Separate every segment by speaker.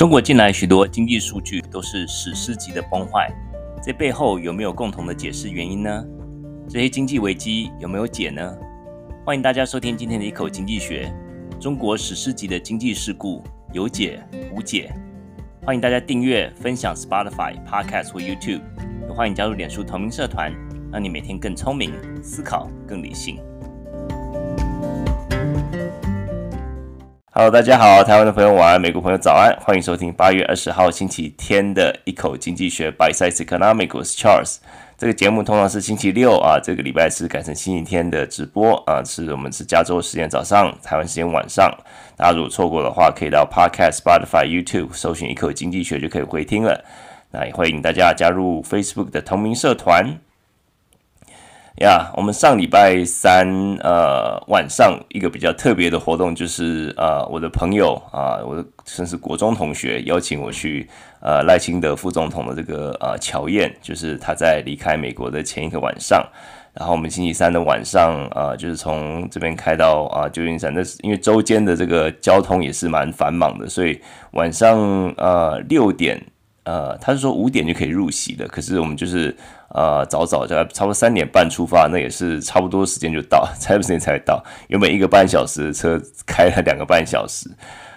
Speaker 1: 中国近来许多经济数据都是史诗级的崩坏，这背后有没有共同的解释原因呢？这些经济危机有没有解呢？欢迎大家收听今天的一口经济学，中国史诗级的经济事故有解无解。欢迎大家订阅、分享 Spotify、Podcast 或 YouTube，也欢迎加入脸书同名社团，让你每天更聪明，思考更理性。Hello，大家好，台湾的朋友晚安，美国朋友早安，欢迎收听八月二十号星期天的一口经济学，By Size Economics，Charles。这个节目通常是星期六啊，这个礼拜是改成星期天的直播啊，是我们是加州时间早上，台湾时间晚上。大家如果错过的话，可以到 Podcast、Spotify、YouTube 搜寻一口经济学就可以回听了。那也欢迎大家加入 Facebook 的同名社团。呀我们上礼拜三呃晚上一个比较特别的活动，就是呃我的朋友啊、我的甚至国中同学邀请我去呃赖清德副总统的这个呃乔宴，就是他在离开美国的前一个晚上，然后我们星期三的晚上啊、就是从这边开到啊旧金山，那是因为周间的这个交通也是蛮繁忙的，所以晚上呃六点呃他是说五点就可以入席的，可是我们就是。呃，早早就差不多三点半出发，那也是差不多时间就到，差不时间才到。原本一个半小时的车开了两个半小时，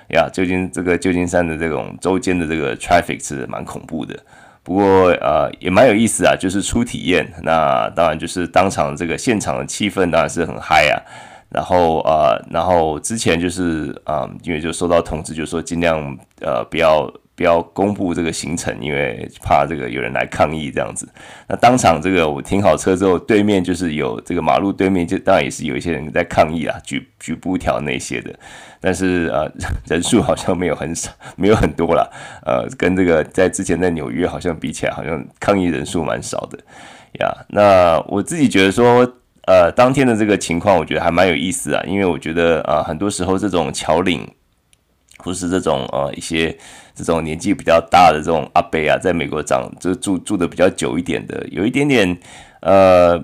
Speaker 1: 呀，旧金这个旧金山的这种周间的这个 traffic 是蛮恐怖的。不过呃，也蛮有意思啊，就是初体验。那当然就是当场这个现场的气氛当然是很嗨啊。然后呃，然后之前就是啊、因为就收到通知，就说尽量呃不要。不要公布这个行程，因为怕这个有人来抗议这样子。那当场这个我停好车之后，对面就是有这个马路对面，就当然也是有一些人在抗议啦，举举布条那些的。但是呃，人数好像没有很少，没有很多啦。呃，跟这个在之前在纽约好像比起来，好像抗议人数蛮少的呀。那我自己觉得说，呃，当天的这个情况，我觉得还蛮有意思啊，因为我觉得啊、呃，很多时候这种桥岭。或是这种呃一些这种年纪比较大的这种阿伯啊，在美国长就住住的比较久一点的，有一点点呃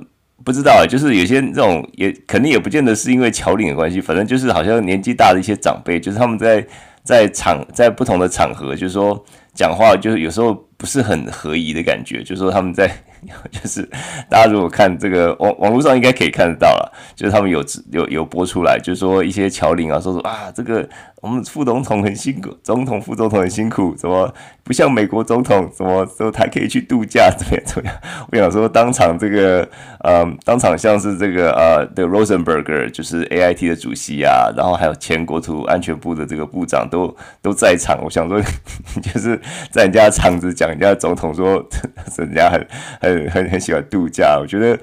Speaker 1: 不知道，就是有些这种也肯定也不见得是因为侨领的关系，反正就是好像年纪大的一些长辈，就是他们在在场在不同的场合，就是说讲话就是有时候不是很合宜的感觉，就是说他们在。就是大家如果看这个网网络上应该可以看得到了，就是他们有有有播出来，就是说一些侨领啊，说说啊，这个我们副总统很辛苦，总统副总统很辛苦，怎么不像美国总统，怎么都还可以去度假，怎么样怎么样？我想说当场这个，嗯，当场像是这个呃的 Rosenberger，就是 AIT 的主席啊，然后还有前国土安全部的这个部长都都在场。我想说，就是在人家场子讲人家总统说 人家很很。很很很喜欢度假，我觉得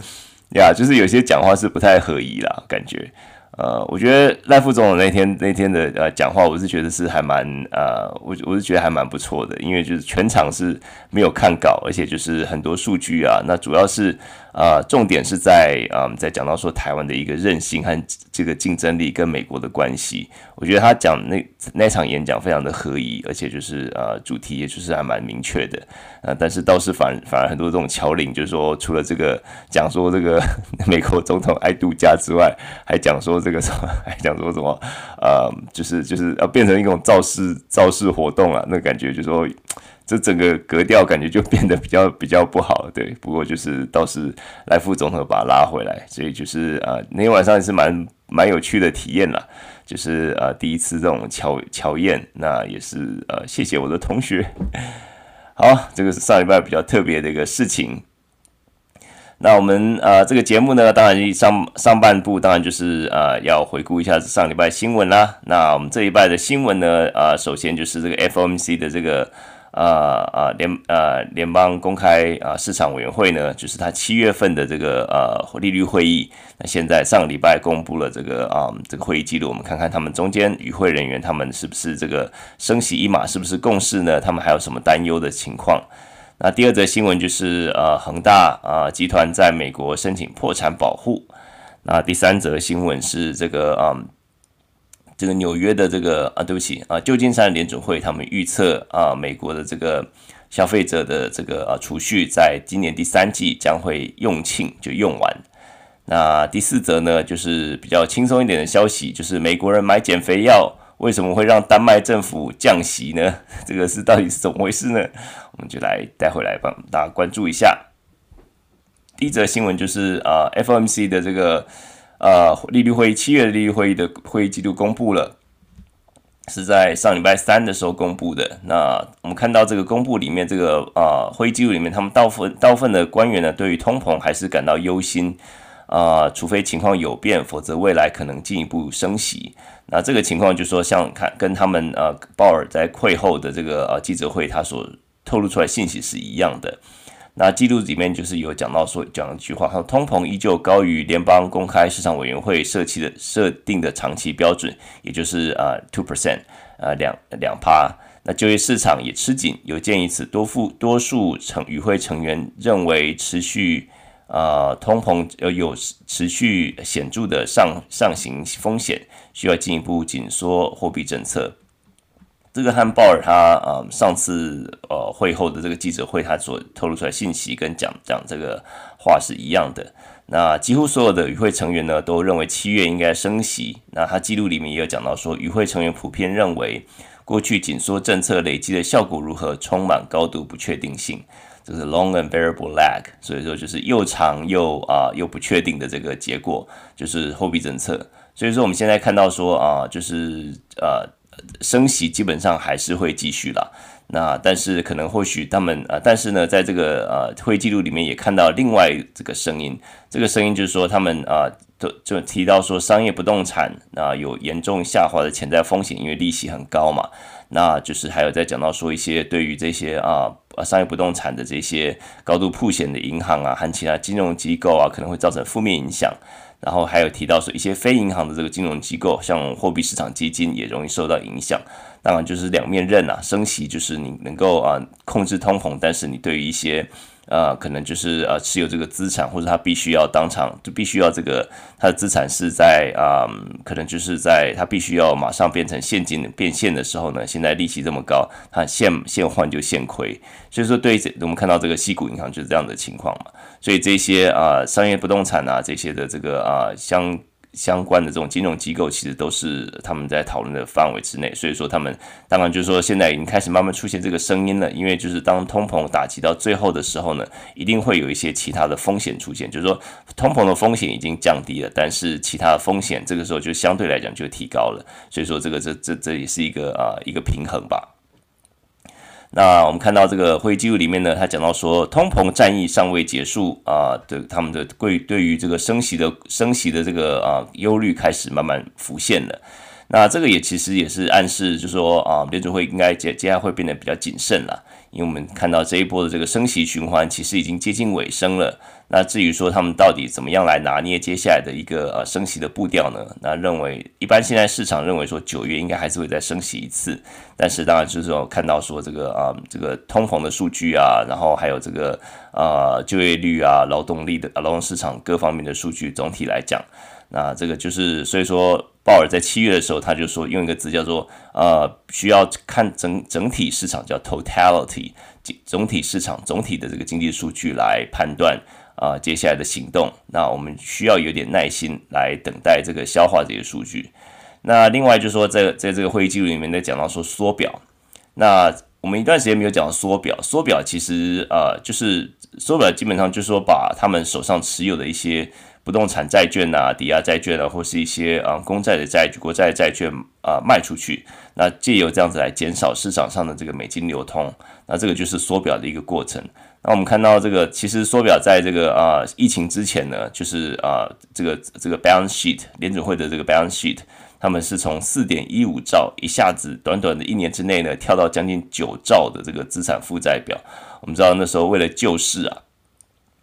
Speaker 1: 呀，就是有些讲话是不太合宜啦，感觉。呃，我觉得赖副总统那天那天的呃讲话，我是觉得是还蛮呃，我我是觉得还蛮不错的，因为就是全场是没有看稿，而且就是很多数据啊，那主要是。啊、呃，重点是在啊、在讲到说台湾的一个韧性和这个竞争力跟美国的关系。我觉得他讲那那场演讲非常的合宜，而且就是呃主题也就是还蛮明确的。呃，但是倒是反反而很多这种桥领，就是说除了这个讲说这个 美国总统爱度假之外，还讲说这个什么，还讲说什么，呃，就是就是要变成一种造势造势活动了，那感觉就是说。这整个格调感觉就变得比较比较不好，对。不过就是倒是赖副总统把他拉回来，所以就是啊、那天晚上也是蛮蛮有趣的体验啦。就是啊、第一次这种侨侨宴，那也是呃，谢谢我的同学。好，这个是上礼拜比较特别的一个事情。那我们呃这个节目呢，当然上上半部当然就是呃要回顾一下上礼拜新闻啦。那我们这一拜的新闻呢，啊、首先就是这个 FOMC 的这个。呃呃联呃联邦公开啊、市场委员会呢，就是他七月份的这个呃利率会议，那现在上个礼拜公布了这个啊、这个会议记录，我们看看他们中间与会人员他们是不是这个升息一码是不是共识呢？他们还有什么担忧的情况？那第二则新闻就是呃恒大啊、集团在美国申请破产保护。那第三则新闻是这个啊。这个纽约的这个啊，对不起啊，旧金山联准会他们预测啊，美国的这个消费者的这个啊储蓄在今年第三季将会用罄就用完。那第四则呢，就是比较轻松一点的消息，就是美国人买减肥药为什么会让丹麦政府降息呢？这个是到底是怎么回事呢？我们就来待会来帮大家关注一下。第一则新闻就是啊，FOMC 的这个呃利率会议，七月的利率会议的会议记录公布了，是在上礼拜三的时候公布的。那我们看到这个公布里面，这个啊会议记录里面，他们大部分大部分的官员呢，对于通膨还是感到忧心。啊、除非情况有变，否则未来可能进一步升息。那这个情况就是说，像看跟他们呃鲍尔在会后的这个呃记者会，他所透露出来信息是一样的。那记录里面就是有讲到说，讲一句话，说通膨依旧高于联邦公开市场委员会设期的设定的长期标准，也就是啊 two percent 啊两两趴。那就业市场也吃紧，有鉴于此，多数多数成与会成员认为持续。啊、呃，通膨呃有持续显著的上上行风险，需要进一步紧缩货币政策。这个和鲍尔他啊、呃、上次呃会后的这个记者会，他所透露出来信息跟讲讲这个话是一样的。那几乎所有的与会成员呢都认为七月应该升息。那他记录里面也有讲到说，与会成员普遍认为过去紧缩政策累积的效果如何，充满高度不确定性。就是 long and variable lag，所以说就是又长又啊又不确定的这个结果，就是货币政策。所以说我们现在看到说啊，就是呃升息基本上还是会继续了。那但是可能或许他们啊，但是呢，在这个呃会议记录里面也看到另外这个声音，这个声音就是说他们啊都就提到说商业不动产啊有严重下滑的潜在风险，因为利息很高嘛。那就是还有在讲到说一些对于这些啊。啊，商业不动产的这些高度曝险的银行啊，和其他金融机构啊，可能会造成负面影响。然后还有提到说，一些非银行的这个金融机构，像货币市场基金，也容易受到影响。当然，就是两面刃啊，升息就是你能够啊控制通膨，但是你对于一些。呃，可能就是呃持有这个资产，或者他必须要当场就必须要这个他的资产是在啊、可能就是在他必须要马上变成现金变现的时候呢，现在利息这么高，他现现换就现亏，所以说对于我们看到这个西谷银行就是这样的情况嘛，所以这些啊、商业不动产啊这些的这个啊、相。相关的这种金融机构其实都是他们在讨论的范围之内，所以说他们当然就是说现在已经开始慢慢出现这个声音了，因为就是当通膨打击到最后的时候呢，一定会有一些其他的风险出现，就是说通膨的风险已经降低了，但是其他的风险这个时候就相对来讲就提高了，所以说这个这这这也是一个啊一个平衡吧。那我们看到这个会议记录里面呢，他讲到说，通膨战役尚未结束啊的，他们的对对于这个升息的升息的这个啊忧虑开始慢慢浮现了。那这个也其实也是暗示，就是说啊，联储会应该接接下来会变得比较谨慎了。因为我们看到这一波的这个升息循环其实已经接近尾声了。那至于说他们到底怎么样来拿捏接下来的一个呃升息的步调呢？那认为一般现在市场认为说九月应该还是会再升息一次。但是当然就是说看到说这个啊这个通膨的数据啊，然后还有这个啊就业率啊、劳动力的劳动市场各方面的数据，总体来讲，那这个就是所以说。鲍尔在七月的时候，他就说用一个字叫做呃，需要看整整体市场叫 totality，总体市场总体的这个经济数据来判断啊、接下来的行动。那我们需要有点耐心来等待这个消化这些数据。那另外就是说在在这个会议记录里面在讲到说缩表，那我们一段时间没有讲到缩表，缩表其实呃就是缩表基本上就是说把他们手上持有的一些。不动产债券啊，抵押债券啊，或是一些啊公债的债、国债债券啊卖出去，那借由这样子来减少市场上的这个美金流通，那这个就是缩表的一个过程。那我们看到这个，其实缩表在这个啊疫情之前呢，就是啊这个这个 balance sheet 联准会的这个 balance sheet，他们是从四点一五兆一下子短短的一年之内呢，跳到将近九兆的这个资产负债表。我们知道那时候为了救市啊。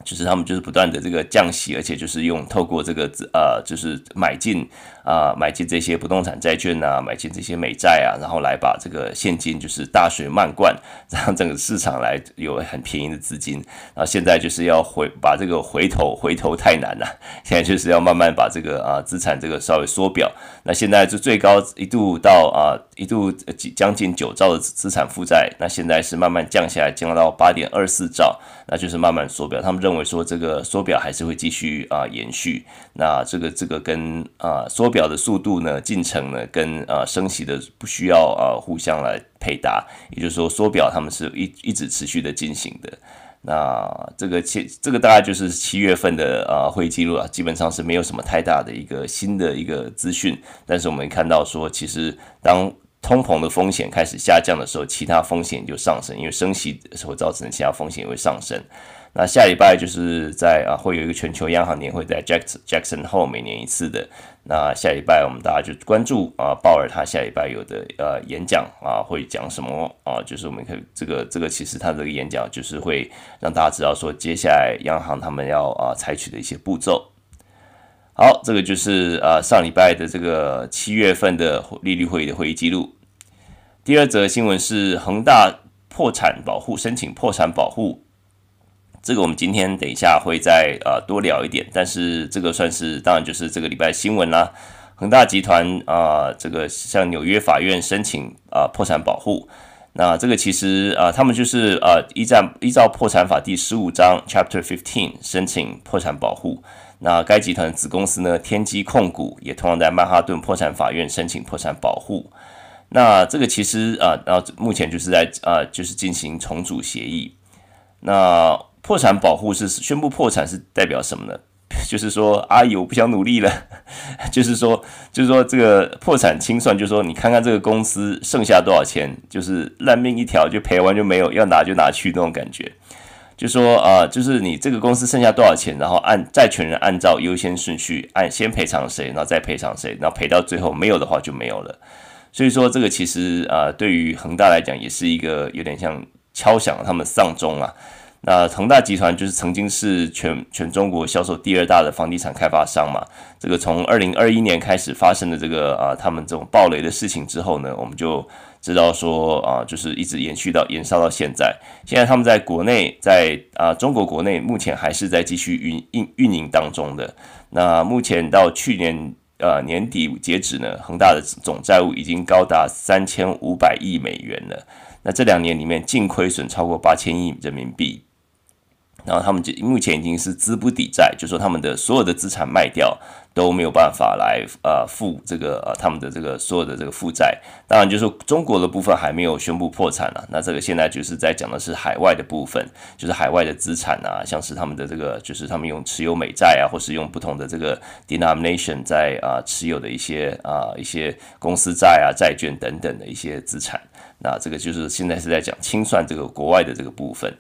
Speaker 1: 就是他们就是不断的这个降息，而且就是用透过这个呃，就是买进啊、买进这些不动产债券啊，买进这些美债啊，然后来把这个现金就是大水漫灌，让整个市场来有很便宜的资金。然后现在就是要回把这个回头回头太难了，现在就是要慢慢把这个啊资产这个稍微缩表。那现在就最高一度到啊一度将近九兆的资产负债，那现在是慢慢降下来，降到八点二四兆，那就是慢慢缩表。他们认为说这个缩表还是会继续啊延续。那这个这个跟啊缩表的速度呢进程呢跟啊升息的不需要啊互相来配搭，也就是说缩表他们是一一直持续的进行的。那这个七这个大概就是七月份的啊会议记录啊，基本上是没有什么太大的一个新的一个资讯。但是我们看到说，其实当通膨的风险开始下降的时候，其他风险就上升，因为升息所造成的其他风险也会上升。那下礼拜就是在啊，会有一个全球央行年会，在 Jackson Jackson Hole 每年一次的。那下礼拜我们大家就关注啊，鲍尔他下礼拜有的呃演讲啊，会讲什么啊？就是我们可以这个这个其实他这个演讲就是会让大家知道说，接下来央行他们要啊采取的一些步骤。好，这个就是啊上礼拜的这个七月份的利率会议的会议记录。第二则新闻是恒大破产保护，申请破产保护。这个我们今天等一下会再呃多聊一点，但是这个算是当然就是这个礼拜新闻啦。恒大集团啊、这个向纽约法院申请啊、呃、破产保护。那这个其实啊、他们就是呃依照依照破产法第十五章 Chapter Fifteen 申请破产保护。那该集团子公司呢，天基控股也同样在曼哈顿破产法院申请破产保护。那这个其实啊、然后目前就是在啊、就是进行重组协议。那破产保护是宣布破产是代表什么呢？就是说阿姨我不想努力了，就是说就是说这个破产清算，就是说你看看这个公司剩下多少钱，就是烂命一条，就赔完就没有，要拿就拿去那种感觉。就说啊、就是你这个公司剩下多少钱，然后按债权人按照优先顺序按先赔偿谁，然后再赔偿谁，然后赔到最后没有的话就没有了。所以说这个其实啊、对于恒大来讲也是一个有点像敲响了他们丧钟啊。那恒大集团就是曾经是全全中国销售第二大的房地产开发商嘛。这个从二零二一年开始发生的这个啊，他们这种暴雷的事情之后呢，我们就知道说啊，就是一直延续到延烧到现在。现在他们在国内，在啊中国国内目前还是在继续运运运营当中的。那目前到去年呃年底截止呢，恒大的总债务已经高达三千五百亿美元了。那这两年里面净亏损超过八千亿人民币。然后他们就目前已经是资不抵债，就说他们的所有的资产卖掉都没有办法来呃付这个呃他们的这个所有的这个负债。当然，就是中国的部分还没有宣布破产了。那这个现在就是在讲的是海外的部分，就是海外的资产啊，像是他们的这个就是他们用持有美债啊，或是用不同的这个 denomination 在啊持有的一些啊一些公司债啊债券等等的一些资产。那这个就是现在是在讲清算这个国外的这个部分。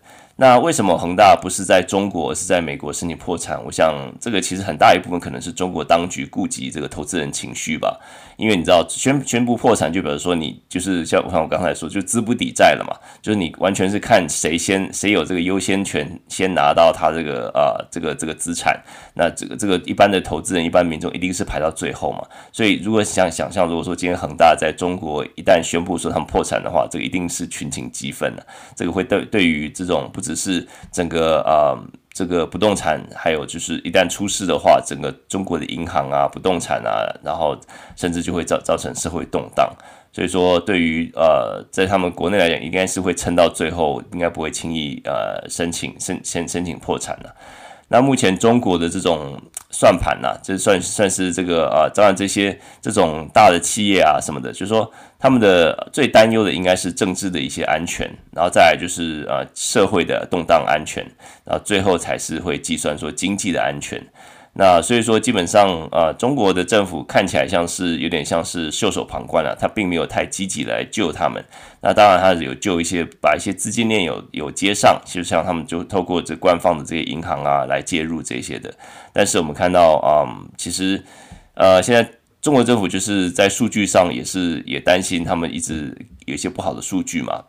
Speaker 1: 那为什么恒大不是在中国，是在美国申请破产？我想这个其实很大一部分可能是中国当局顾及这个投资人情绪吧。因为你知道宣宣布破产，就比如说你就是像像我刚才说，就资不抵债了嘛，就是你完全是看谁先谁有这个优先权，先拿到他这个啊、这个这个资产。那这个这个一般的投资人、一般民众一定是排到最后嘛。所以如果想想象，如果说今天恒大在中国一旦宣布说他们破产的话，这个一定是群情激愤的。这个会对对于这种不只是整个啊。这个不动产，还有就是一旦出事的话，整个中国的银行啊、不动产啊，然后甚至就会造造成社会动荡。所以说，对于呃，在他们国内来讲，应该是会撑到最后，应该不会轻易呃申请申先申请破产了。那目前中国的这种算盘呐、这算算是这个啊，当然这些这种大的企业啊什么的，就是说他们的最担忧的应该是政治的一些安全，然后再来就是啊社会的动荡安全，然后最后才是会计算说经济的安全。那所以说，基本上啊，中国的政府看起来像是有点像是袖手旁观了，他并没有太积极来救他们。那当然，他有救一些，把一些资金链有有接上，就像他们就透过这官方的这些银行啊来介入这些的。但是我们看到啊，其实呃，现在中国政府就是在数据上也是也担心他们一直有一些不好的数据嘛。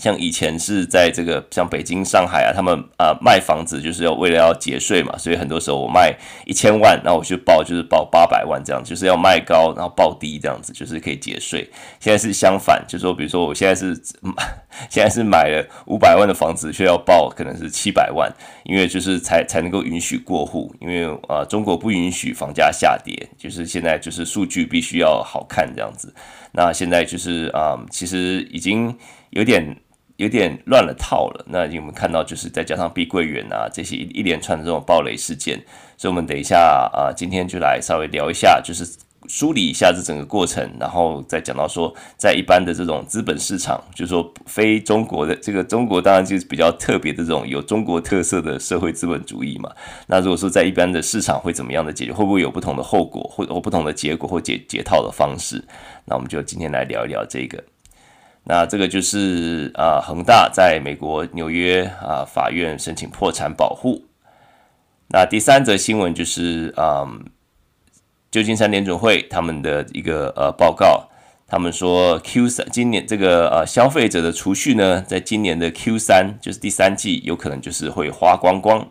Speaker 1: 像以前是在这个像北京、上海啊，他们啊卖房子就是要为了要节税嘛，所以很多时候我卖一千万，然后我去报就是报八百万这样，就是要卖高然后报低这样子，就是可以节税。现在是相反，就说比如说我现在是 现在是买了五百万的房子，却要报可能是七百万，因为就是才才能够允许过户，因为啊中国不允许房价下跌，就是现在就是数据必须要好看这样子。那现在就是啊其实已经有点。有点乱了套了。那我们看到就是再加上碧桂园啊这些一一连串的这种暴雷事件，所以我们等一下啊，今天就来稍微聊一下，就是。梳理一下这整个过程，然后再讲到说，在一般的这种资本市场，就是说非中国的这个中国，当然就是比较特别的这种有中国特色的社会资本主义嘛。那如果说在一般的市场会怎么样的解决，会不会有不同的后果，或或不同的结果，或解解套的方式？那我们就今天来聊一聊这个。那这个就是啊，恒大在美国纽约啊法院申请破产保护。那第三则新闻就是嗯。旧金山联准会他们的一个呃报告，他们说 Q 三今年这个呃消费者的储蓄呢，在今年的 Q 三就是第三季，有可能就是会花光光。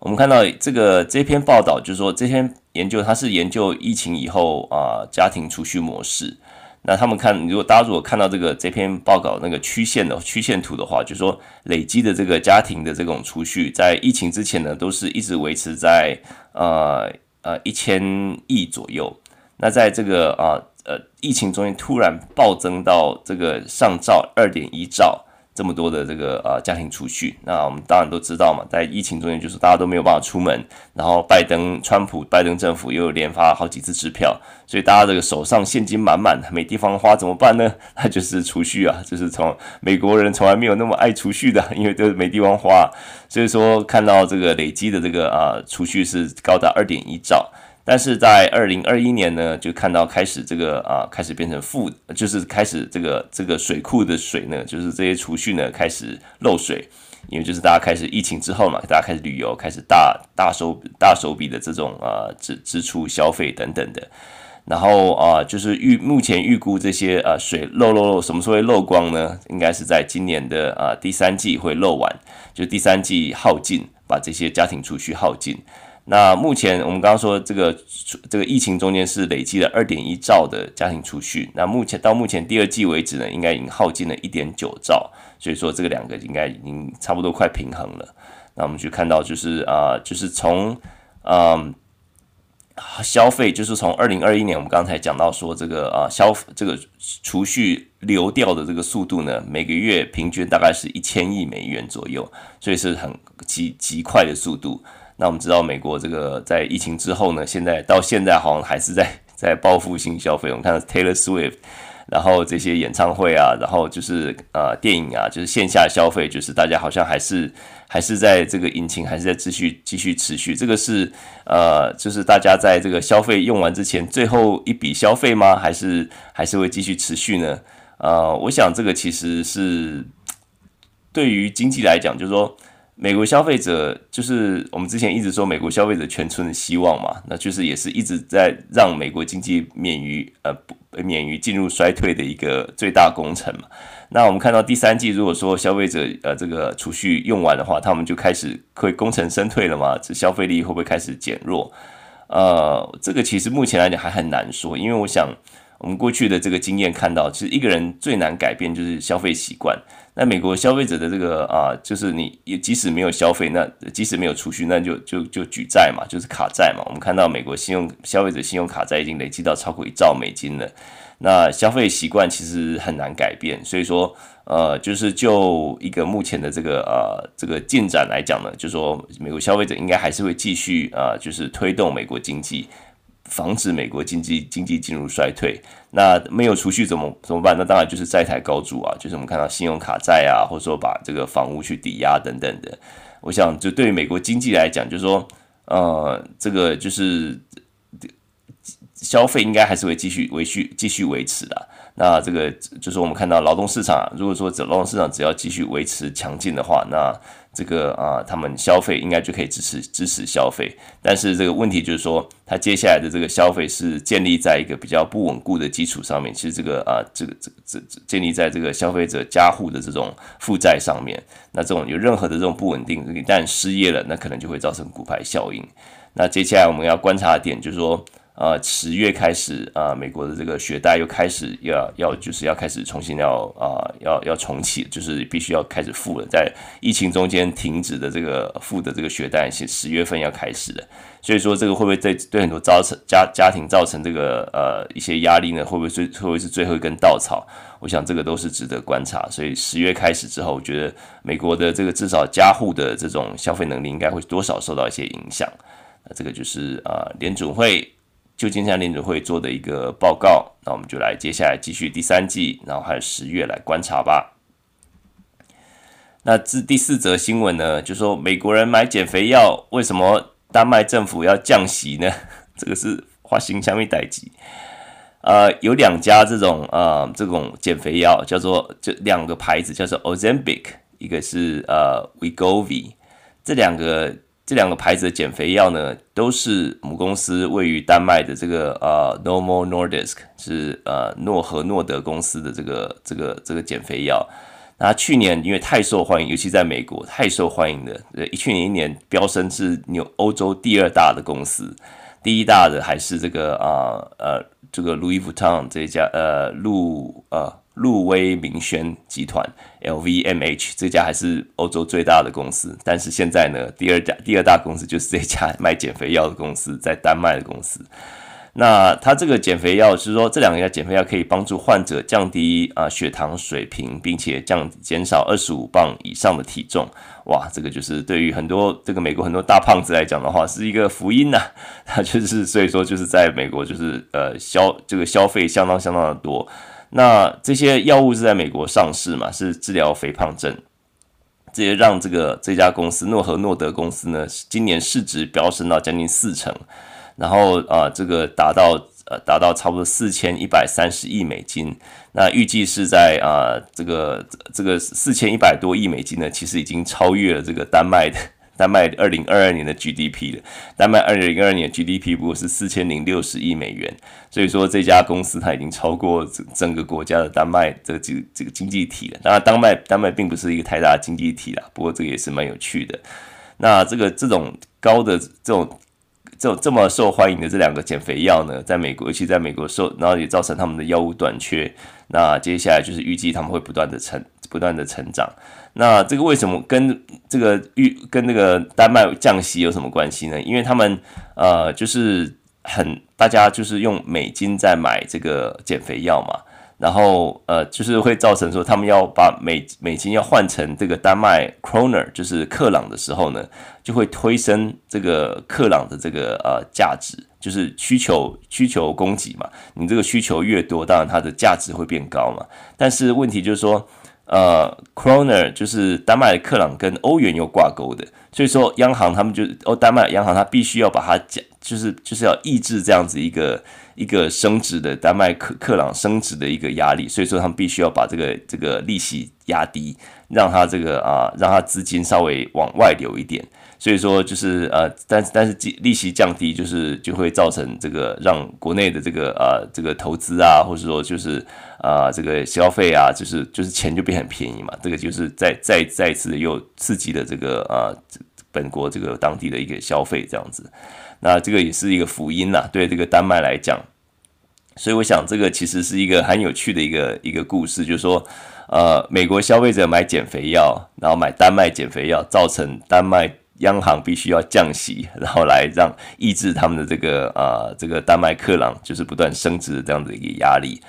Speaker 1: 我们看到这个这篇报道，就是说这篇研究它是研究疫情以后啊、家庭储蓄模式。那他们看，如果大家如果看到这个这篇报告那个曲线的曲线图的话，就是说累积的这个家庭的这种储蓄，在疫情之前呢，都是一直维持在呃。呃，一千亿左右。那在这个啊呃疫情中间突然暴增到这个上兆二点一兆这么多的这个呃家庭储蓄。那我们当然都知道嘛，在疫情中间就是大家都没有办法出门，然后拜登、川普、拜登政府又连发好几次支票，所以大家这个手上现金满满的，没地方花怎么办呢？那就是储蓄啊，就是从美国人从来没有那么爱储蓄的，因为都没地方花。所以说，看到这个累积的这个啊储蓄是高达二点一兆，但是在二零二一年呢，就看到开始这个啊开始变成负，就是开始这个这个水库的水呢，就是这些储蓄呢开始漏水，因为就是大家开始疫情之后嘛，大家开始旅游，开始大大手大手笔的这种啊支支出消费等等的。然后啊，就是预目前预估这些呃水漏漏漏什么时候会漏光呢？应该是在今年的啊第三季会漏完，就第三季耗尽，把这些家庭储蓄耗尽。那目前我们刚刚说这个这个疫情中间是累积了二点一兆的家庭储蓄，那目前到目前第二季为止呢，应该已经耗尽了一点九兆，所以说这个两个应该已经差不多快平衡了。那我们去看到就是啊，就是从嗯。消费就是从二零二一年，我们刚才讲到说这个啊消这个储蓄流掉的这个速度呢，每个月平均大概是一千亿美元左右，所以是很极极快的速度。那我们知道美国这个在疫情之后呢，现在到现在好像还是在在报复性消费。我们看到 Taylor Swift。然后这些演唱会啊，然后就是呃电影啊，就是线下消费，就是大家好像还是还是在这个引擎还是在继续继续持续。这个是呃，就是大家在这个消费用完之前最后一笔消费吗？还是还是会继续持续呢？呃，我想这个其实是对于经济来讲，就是说。美国消费者就是我们之前一直说美国消费者全村的希望嘛，那就是也是一直在让美国经济免于呃不免于进入衰退的一个最大工程嘛。那我们看到第三季，如果说消费者呃这个储蓄用完的话，他们就开始会功成身退了嘛？这消费力会不会开始减弱？呃，这个其实目前来讲还很难说，因为我想我们过去的这个经验看到，其实一个人最难改变就是消费习惯。那美国消费者的这个啊，就是你即使没有消费，那即使没有储蓄，那就就就举债嘛，就是卡债嘛。我们看到美国信用消费者信用卡债已经累积到超过一兆美金了。那消费习惯其实很难改变，所以说呃，就是就一个目前的这个呃这个进展来讲呢，就说美国消费者应该还是会继续啊，就是推动美国经济。防止美国经济经济进入衰退，那没有储蓄怎么怎么办？那当然就是债台高筑啊，就是我们看到信用卡债啊，或者说把这个房屋去抵押等等的。我想，就对于美国经济来讲，就是说，呃，这个就是消费应该还是会继续维续继续维持的。那这个就是我们看到劳动市场，如果说这劳动市场只要继续维持强劲的话，那这个啊，他们消费应该就可以支持支持消费，但是这个问题就是说，它接下来的这个消费是建立在一个比较不稳固的基础上面。其实这个啊，这个这这建立在这个消费者家户的这种负债上面。那这种有任何的这种不稳定，一旦失业了，那可能就会造成骨牌效应。那接下来我们要观察的点就是说，呃，十月开始啊、美国的这个学贷又开始要要就是要开始重新要啊、要要重启，就是必须要开始付了，在疫情中间停止的这个付的这个学贷是十月份要开始的，所以说这个会不会对对很多造成家家庭造成这个呃一些压力呢？会不会最会不会是最后一根稻草？我想这个都是值得观察。所以十月开始之后，我觉得美国的这个至少家户的这种消费能力应该会多少受到一些影响。那这个就是啊、联准会。旧金山联准会做的一个报告，那我们就来接下来继续第三季，然后还有十月来观察吧。那这第四则新闻呢，就说美国人买减肥药，为什么丹麦政府要降息呢？这个是花心香蜜代级。呃，有两家这种呃这种减肥药，叫做这两个牌子叫做 Ozempic，一个是呃 Wegovy，这两个。这两个牌子的减肥药呢，都是母公司位于丹麦的这个呃 Novo Nordisk 是呃诺和诺德公司的这个这个这个减肥药。那去年因为太受欢迎，尤其在美国太受欢迎的，呃，一去年一年飙升至纽欧洲第二大的公司，第一大的还是这个啊呃，这个 Louis Vuitton 这一家呃路呃。路威明轩集团 （LVMH） 这家还是欧洲最大的公司，但是现在呢，第二家第二大公司就是这家卖减肥药的公司，在丹麦的公司。那它这个减肥药是说，这两个减肥药可以帮助患者降低啊血糖水平，并且降减少二十五磅以上的体重。哇，这个就是对于很多这个美国很多大胖子来讲的话，是一个福音呐、啊。它就是所以说就是在美国就是呃消这个消费相当相当的多。那这些药物是在美国上市嘛？是治疗肥胖症，这也让这个这家公司诺和诺德公司呢，今年市值飙升到将近四成，然后啊，这个达到呃达到差不多四千一百三十亿美金。那预计是在啊这个这个四千一百多亿美金呢，其实已经超越了这个丹麦的。丹麦二零二二年的 GDP 的，丹麦二零二二年 GDP 不过是四千零六十亿美元，所以说这家公司它已经超过整整个国家的丹麦这个这这个经济体了。当然，丹麦丹麦并不是一个太大的经济体啦，不过这个也是蛮有趣的。那这个这种高的这种这种这么受欢迎的这两个减肥药呢，在美国尤其在美国受，然后也造成他们的药物短缺。那接下来就是预计他们会不断的成不断的成长。那这个为什么跟这个预跟那个丹麦降息有什么关系呢？因为他们呃就是很大家就是用美金在买这个减肥药嘛，然后呃就是会造成说他们要把美美金要换成这个丹麦 krone 就是克朗的时候呢，就会推升这个克朗的这个呃价值，就是需求需求供给嘛，你这个需求越多，当然它的价值会变高嘛。但是问题就是说。呃，Kroner 就是丹麦的克朗跟欧元有挂钩的，所以说央行他们就哦，丹麦央行它必须要把它降，就是就是要抑制这样子一个一个升值的丹麦克克朗升值的一个压力，所以说他们必须要把这个这个利息压低，让它这个啊让它资金稍微往外流一点。所以说就是呃，但是但是利息降低，就是就会造成这个让国内的这个呃这个投资啊，或者说就是啊、这个消费啊，就是就是钱就变很便宜嘛。这个就是再再再次又刺激了这个呃本国这个当地的一个消费这样子。那这个也是一个福音呐，对这个丹麦来讲。所以我想这个其实是一个很有趣的一个一个故事，就是说呃美国消费者买减肥药，然后买丹麦减肥药，造成丹麦。央行必须要降息，然后来让抑制他们的这个啊、呃，这个丹麦克朗就是不断升值的这样的一个压力。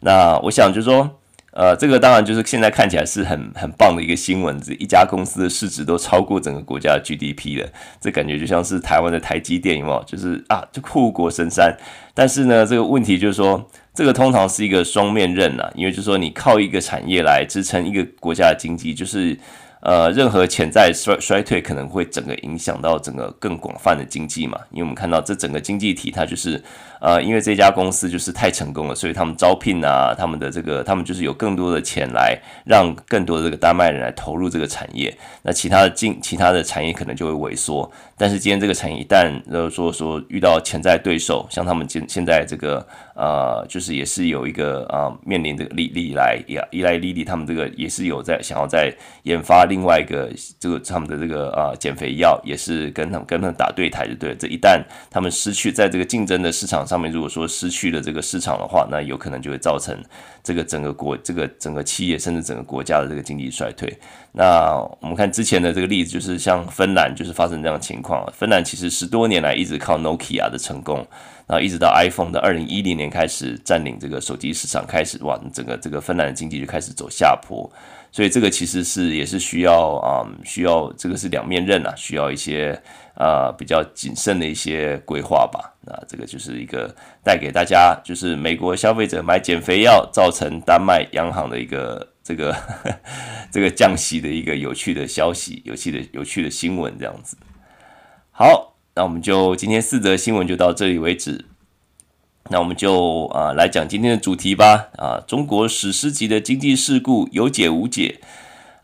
Speaker 1: 那我想就是说，呃，这个当然就是现在看起来是很很棒的一个新闻，这一家公司的市值都超过整个国家的 GDP 了，这感觉就像是台湾的台积电，有没有？就是啊，就护国神山。但是呢，这个问题就是说，这个通常是一个双面刃啊，因为就是说你靠一个产业来支撑一个国家的经济，就是。呃，任何潜在衰衰退可能会整个影响到整个更广泛的经济嘛？因为我们看到这整个经济体，它就是呃，因为这家公司就是太成功了，所以他们招聘啊，他们的这个，他们就是有更多的钱来让更多的这个丹麦人来投入这个产业。那其他的进其他的产业可能就会萎缩。但是今天这个产业一旦呃说说遇到潜在对手，像他们现现在这个呃，就是也是有一个啊、呃、面临这个利利来依赖莉莉，他们这个也是有在想要在研发。另外一个，这个他们的这个啊减肥药也是跟他们跟他们打对台，就对了。这一旦他们失去在这个竞争的市场上面如果说失去了这个市场的话，那有可能就会造成这个整个国这个整个企业甚至整个国家的这个经济衰退。那我们看之前的这个例子，就是像芬兰就是发生这样的情况。芬兰其实十多年来一直靠 Nokia 的成功，然后一直到 iPhone 的二零一零年开始占领这个手机市场，开始哇，整个这个芬兰的经济就开始走下坡。所以这个其实是也是需要啊、需要这个是两面刃啊，需要一些、呃、比较谨慎的一些规划吧。那这个就是一个带给大家，就是美国消费者买减肥药造成丹麦央行的一个这个 这个降息的一个有趣的消息，有趣的有趣的新闻这样子。好，那我们就今天四则新闻就到这里为止。那我们就啊来讲今天的主题吧啊，中国史诗级的经济事故有解无解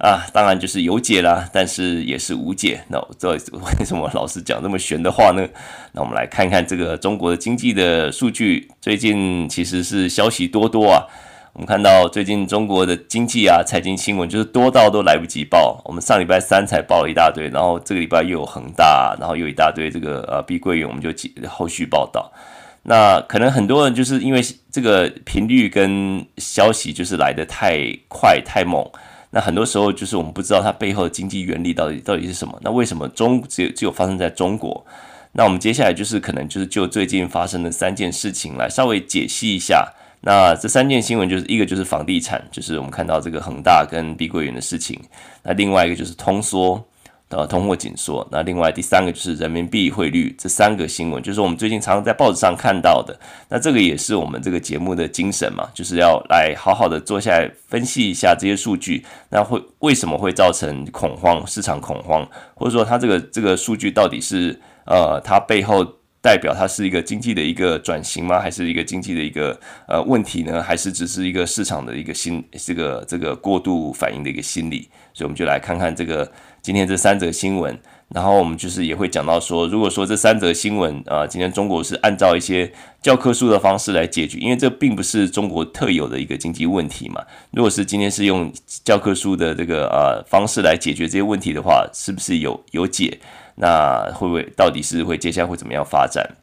Speaker 1: 啊？当然就是有解啦，但是也是无解。那我这为什么老是讲这么玄的话呢？那我们来看看这个中国的经济的数据，最近其实是消息多多啊。我们看到最近中国的经济啊，财经新闻就是多到都来不及报。我们上礼拜三才报了一大堆，然后这个礼拜又有恒大，然后又一大堆这个呃碧桂园，我们就后续报道。那可能很多人就是因为这个频率跟消息就是来得太快太猛，那很多时候就是我们不知道它背后的经济原理到底到底是什么。那为什么中只有只有发生在中国？那我们接下来就是可能就是就最近发生的三件事情来稍微解析一下。那这三件新闻就是一个就是房地产，就是我们看到这个恒大跟碧桂园的事情。那另外一个就是通缩。呃，通货紧缩。那另外第三个就是人民币汇率，这三个新闻就是我们最近常常在报纸上看到的。那这个也是我们这个节目的精神嘛，就是要来好好的坐下来分析一下这些数据。那会为什么会造成恐慌，市场恐慌，或者说它这个这个数据到底是呃，它背后代表它是一个经济的一个转型吗？还是一个经济的一个呃问题呢？还是只是一个市场的一个心这个这个过度反应的一个心理？所以我们就来看看这个。今天这三则新闻，然后我们就是也会讲到说，如果说这三则新闻啊，今天中国是按照一些教科书的方式来解决，因为这并不是中国特有的一个经济问题嘛。如果是今天是用教科书的这个呃方式来解决这些问题的话，是不是有有解？那会不会到底是会接下来会怎么样发展？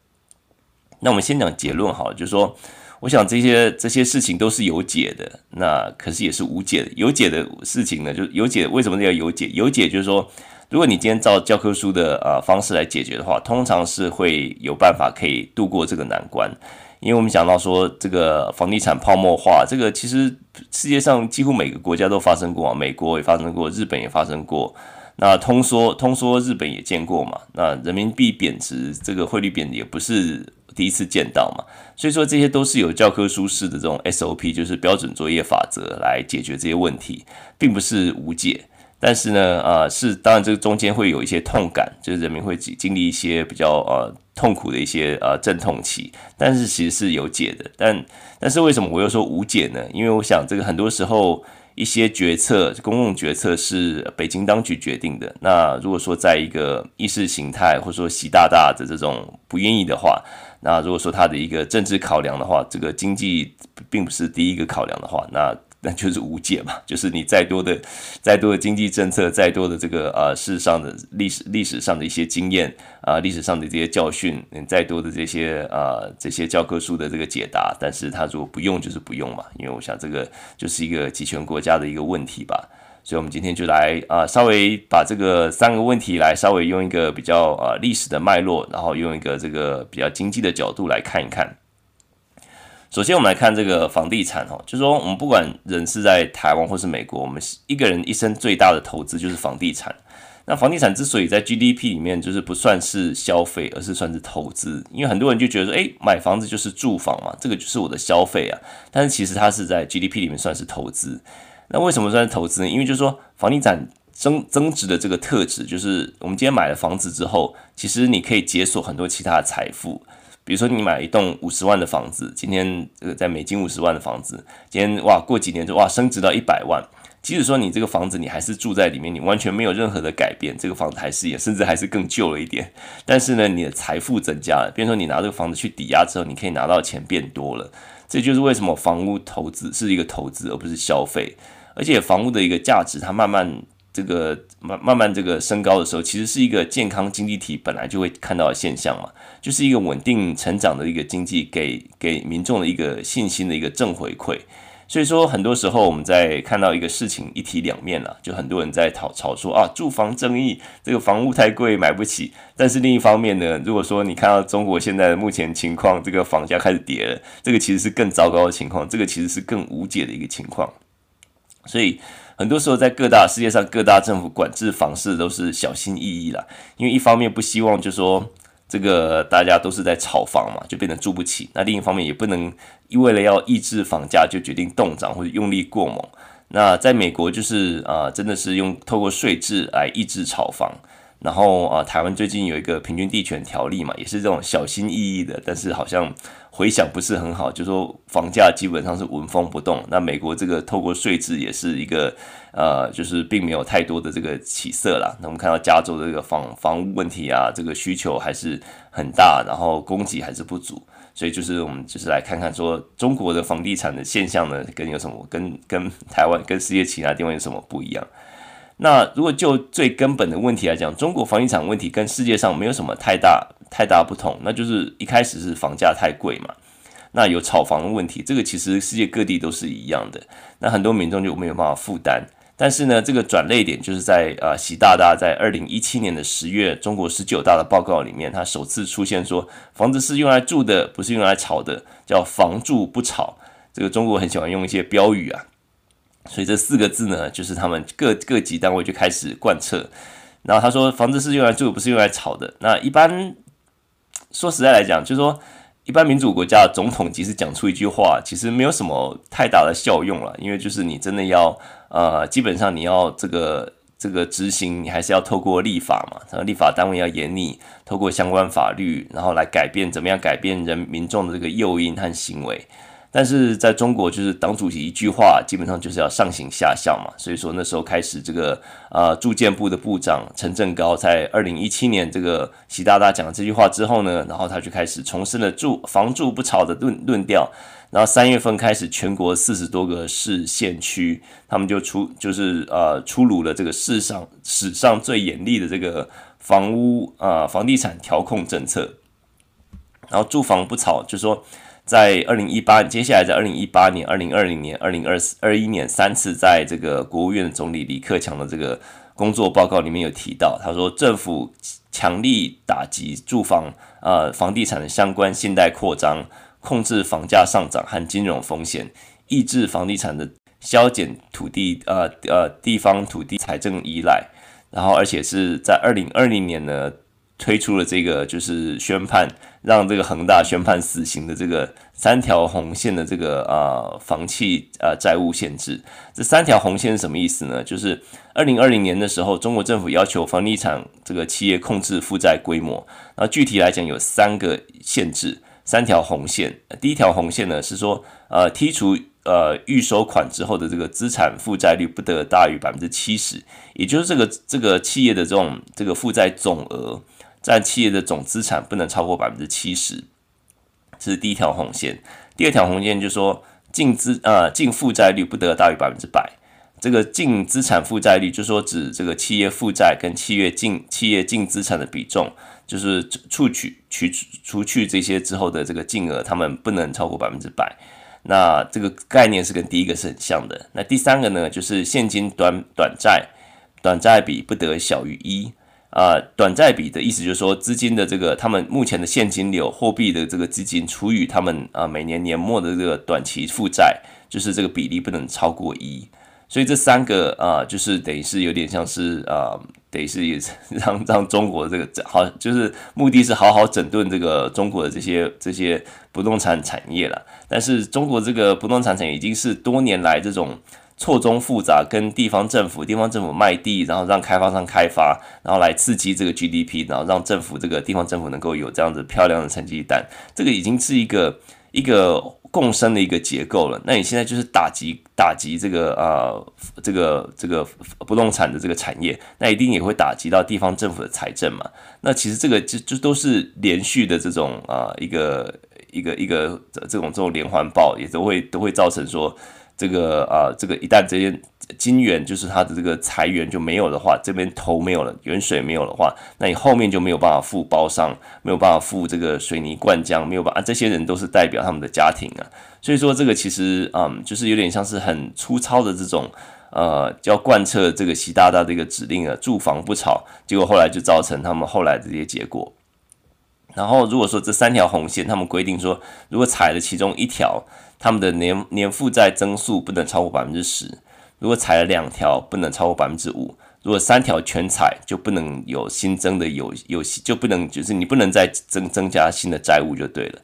Speaker 1: 那我们先讲结论好了，就是说。我想这些这些事情都是有解的，那可是也是无解的。有解的事情呢，就有解，为什么叫有解？有解就是说，如果你今天照教科书的啊方式来解决的话，通常是会有办法可以度过这个难关。因为我们讲到说，这个房地产泡沫化，这个其实世界上几乎每个国家都发生过啊，美国也发生过，日本也发生过。那通缩，通缩日本也见过嘛。那人民币贬值，这个汇率贬值也不是。第一次见到嘛，所以说这些都是有教科书式的这种 SOP，就是标准作业法则来解决这些问题，并不是无解。但是呢，呃，是当然这个中间会有一些痛感，就是人民会经经历一些比较呃痛苦的一些呃阵痛期，但是其实是有解的。但但是为什么我又说无解呢？因为我想这个很多时候。一些决策，公共决策是北京当局决定的。那如果说在一个意识形态或者说习大大的这种不愿意的话，那如果说他的一个政治考量的话，这个经济并不是第一个考量的话，那。那就是无解嘛，就是你再多的、再多的经济政策，再多的这个呃，事上的历史、历史上的一些经验啊，历史上的这些教训，你再多的这些呃这些教科书的这个解答，但是他如果不用，就是不用嘛，因为我想这个就是一个集权国家的一个问题吧。所以，我们今天就来啊，稍微把这个三个问题来稍微用一个比较呃历史的脉络，然后用一个这个比较经济的角度来看一看。首先，我们来看这个房地产哈，就是说，我们不管人是在台湾或是美国，我们一个人一生最大的投资就是房地产。那房地产之所以在 GDP 里面就是不算是消费，而是算是投资，因为很多人就觉得说，诶，买房子就是住房嘛，这个就是我的消费啊。但是其实它是在 GDP 里面算是投资。那为什么算是投资呢？因为就是说，房地产增增值的这个特质，就是我们今天买了房子之后，其实你可以解锁很多其他的财富。比如说，你买一栋五十万的房子，今天这个在美金五十万的房子，今天哇，过几年就哇升值到一百万。即使说你这个房子你还是住在里面，你完全没有任何的改变，这个房子还是也甚至还是更旧了一点。但是呢，你的财富增加了，比如说你拿这个房子去抵押之后，你可以拿到钱变多了。这就是为什么房屋投资是一个投资而不是消费，而且房屋的一个价值它慢慢这个慢慢慢这个升高的时候，其实是一个健康经济体本来就会看到的现象嘛，就是一个稳定成长的一个经济，给给民众的一个信心的一个正回馈。所以说，很多时候我们在看到一个事情一体两面了，就很多人在吵吵说啊，住房争议，这个房屋太贵买不起。但是另一方面呢，如果说你看到中国现在目前情况，这个房价开始跌了，这个其实是更糟糕的情况，这个其实是更无解的一个情况。所以很多时候在各大世界上各大政府管制房市都是小心翼翼啦，因为一方面不希望就说。这个大家都是在炒房嘛，就变成住不起。那另一方面也不能为了要抑制房价就决定冻涨或者用力过猛。那在美国就是啊、真的是用透过税制来抑制炒房。然后啊，台湾最近有一个平均地权条例嘛，也是这种小心翼翼的，但是好像回响不是很好，就说房价基本上是纹风不动。那美国这个透过税制也是一个呃，就是并没有太多的这个起色啦。那我们看到加州的这个房房屋问题啊，这个需求还是很大，然后供给还是不足，所以就是我们就是来看看说中国的房地产的现象呢，跟有什么跟跟台湾跟世界其他地方有什么不一样？那如果就最根本的问题来讲，中国房地产问题跟世界上没有什么太大太大不同，那就是一开始是房价太贵嘛，那有炒房的问题，这个其实世界各地都是一样的，那很多民众就没有办法负担。但是呢，这个转捩点就是在啊，习大大在二零一七年的十月，中国十九大的报告里面，他首次出现说，房子是用来住的，不是用来炒的，叫房住不炒。这个中国很喜欢用一些标语啊。所以这四个字呢，就是他们各各级单位就开始贯彻。然后他说，房子是用来住，不是用来炒的。那一般说实在来讲，就是说，一般民主国家的总统即使讲出一句话，其实没有什么太大的效用了，因为就是你真的要呃，基本上你要这个这个执行，你还是要透过立法嘛，然后立法单位要严厉，透过相关法律，然后来改变怎么样改变人民众的这个诱因和行为。但是在中国，就是党主席一句话，基本上就是要上行下效嘛。所以说那时候开始，这个呃住建部的部长陈正高在二零一七年这个习大大讲了这句话之后呢，然后他就开始重申了住房住不炒的论论调。然后三月份开始，全国四十多个市县区，他们就出就是呃出炉了这个世上史上最严厉的这个房屋啊、房地产调控政策。然后住房不炒，就说。在二零一八，接下来在二零一八年、二零二零年、二零二二一年三次，在这个国务院总理李克强的这个工作报告里面有提到，他说政府强力打击住房呃房地产的相关信贷扩张，控制房价上涨和金融风险，抑制房地产的削减土地呃呃地方土地财政依赖，然后而且是在二零二零年呢。推出了这个就是宣判，让这个恒大宣判死刑的这个三条红线的这个啊、呃、房企啊、呃、债务限制。这三条红线是什么意思呢？就是二零二零年的时候，中国政府要求房地产这个企业控制负债规模。然后具体来讲有三个限制，三条红线。第一条红线呢是说，呃，剔除呃预收款之后的这个资产负债率不得大于百分之七十，也就是这个这个企业的这种这个负债总额。占企业的总资产不能超过百分之七十，这是第一条红线。第二条红线就是说，净资呃净负债率不得大于百分之百。这个净资产负债率就是说指这个企业负债跟企业净企业净资产的比重，就是除去取除去这些之后的这个净额，他们不能超过百分之百。那这个概念是跟第一个是很像的。那第三个呢，就是现金短短债短债比不得小于一。啊、短债比的意思就是说，资金的这个他们目前的现金流、货币的这个资金除以他们啊、每年年末的这个短期负债，就是这个比例不能超过一。所以这三个啊、就是等于是有点像是啊、等于是也是让让中国这个好，就是目的是好好整顿这个中国的这些这些不动产产业了。但是中国这个不动产产业已经是多年来这种。错综复杂，跟地方政府、地方政府卖地，然后让开发商开发，然后来刺激这个 GDP，然后让政府这个地方政府能够有这样子漂亮的成绩单，这个已经是一个一个共生的一个结构了。那你现在就是打击打击这个呃这个这个不动产的这个产业，那一定也会打击到地方政府的财政嘛。那其实这个就就都是连续的这种啊、一个一个一个这种这种连环爆，也都会都会造成说。这个啊，这个一旦这些金源就是它的这个财源就没有的话，这边头没有了，源水没有的话，那你后面就没有办法付包商，没有办法付这个水泥灌浆，没有办法，啊，这些人都是代表他们的家庭啊，所以说这个其实嗯，就是有点像是很粗糙的这种呃，叫贯彻这个习大大的一个指令啊，住房不炒，结果后来就造成他们后来的这些结果。然后如果说这三条红线，他们规定说，如果踩了其中一条，他们的年年负债增速不能超过百分之十；如果踩了两条，不能超过百分之五；如果三条全踩，就不能有新增的有有就不能就是你不能再增增加新的债务就对了。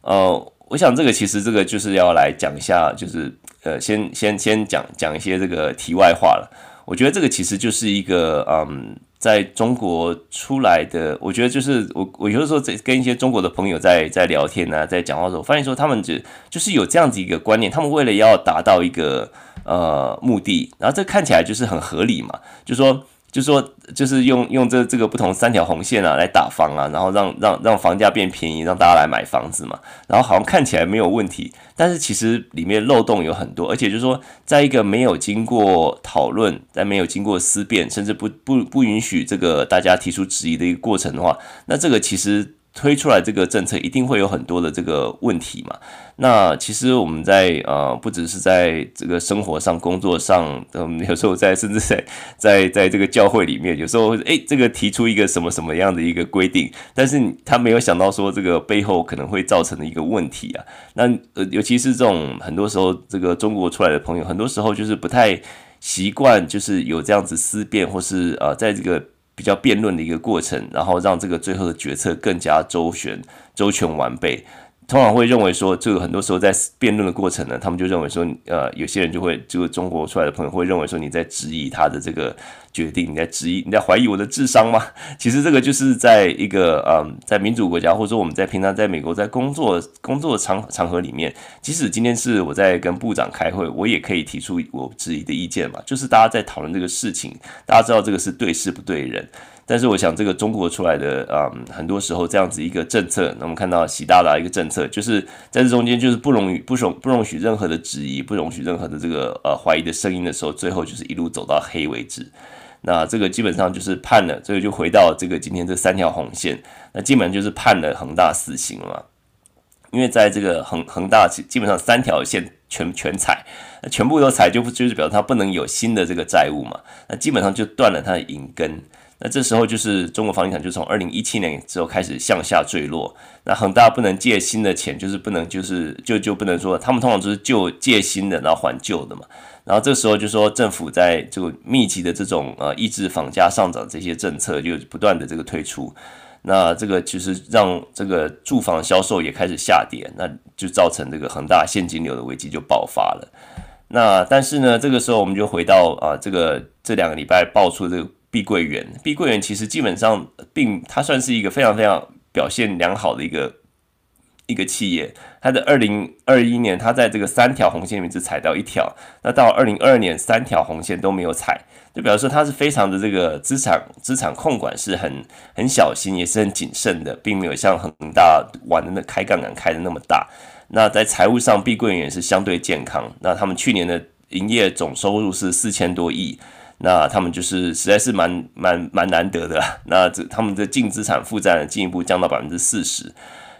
Speaker 1: 呃，我想这个其实这个就是要来讲一下，就是呃先先先讲讲一些这个题外话了。我觉得这个其实就是一个嗯。在中国出来的，我觉得就是我，我有时候在跟一些中国的朋友在在聊天呢，在讲话的时候，发现说他们就就是有这样子一个观念，他们为了要达到一个呃目的，然后这看起来就是很合理嘛，就说。就说，就是用用这这个不同三条红线啊来打房啊，然后让让让房价变便宜，让大家来买房子嘛。然后好像看起来没有问题，但是其实里面漏洞有很多，而且就是说，在一个没有经过讨论，在没有经过思辨，甚至不不不允许这个大家提出质疑的一个过程的话，那这个其实。推出来这个政策一定会有很多的这个问题嘛？那其实我们在呃，不只是在这个生活上、工作上，嗯，有时候在甚至在在在这个教会里面，有时候诶，这个提出一个什么什么样的一个规定，但是他没有想到说这个背后可能会造成的一个问题啊。那呃，尤其是这种很多时候，这个中国出来的朋友，很多时候就是不太习惯，就是有这样子思辨，或是呃，在这个。比较辩论的一个过程，然后让这个最后的决策更加周旋、周全完备。通常会认为说，这个很多时候在辩论的过程呢，他们就认为说，呃，有些人就会，这个中国出来的朋友会认为说，你在质疑他的这个决定，你在质疑，你在怀疑我的智商吗？其实这个就是在一个，嗯，在民主国家，或者说我们在平常在美国在工作工作场场合里面，即使今天是我在跟部长开会，我也可以提出我质疑的意见嘛，就是大家在讨论这个事情，大家知道这个是对事不对人。但是我想，这个中国出来的，嗯，很多时候这样子一个政策，那我们看到习大大一个政策，就是在这中间就是不容不容不容许任何的质疑，不容许任何的这个呃怀疑的声音的时候，最后就是一路走到黑为止。那这个基本上就是判了，这个就回到这个今天这三条红线，那基本上就是判了恒大死刑了嘛。因为在这个恒恒大基本上三条线全全踩，那全部都踩就不就是表示它不能有新的这个债务嘛，那基本上就断了它的银根。那这时候就是中国房地产就从二零一七年之后开始向下坠落。那恒大不能借新的钱，就是不能就是就就不能说他们通常就是就借新的，然后还旧的嘛。然后这时候就说政府在这个密集的这种呃抑制房价上涨这些政策就不断的这个退出。那这个其实让这个住房销售也开始下跌，那就造成这个恒大现金流的危机就爆发了。那但是呢，这个时候我们就回到啊这个这两个礼拜爆出这个。碧桂园，碧桂园其实基本上并它算是一个非常非常表现良好的一个一个企业。它的二零二一年，它在这个三条红线里面只踩到一条，那到二零二二年三条红线都没有踩，就表示说它是非常的这个资产资产控管是很很小心，也是很谨慎的，并没有像恒大玩的那开杠杆开的那么大。那在财务上，碧桂园是相对健康。那他们去年的营业总收入是四千多亿。那他们就是实在是蛮蛮蛮难得的，那这他们的净资产负债进一步降到百分之四十，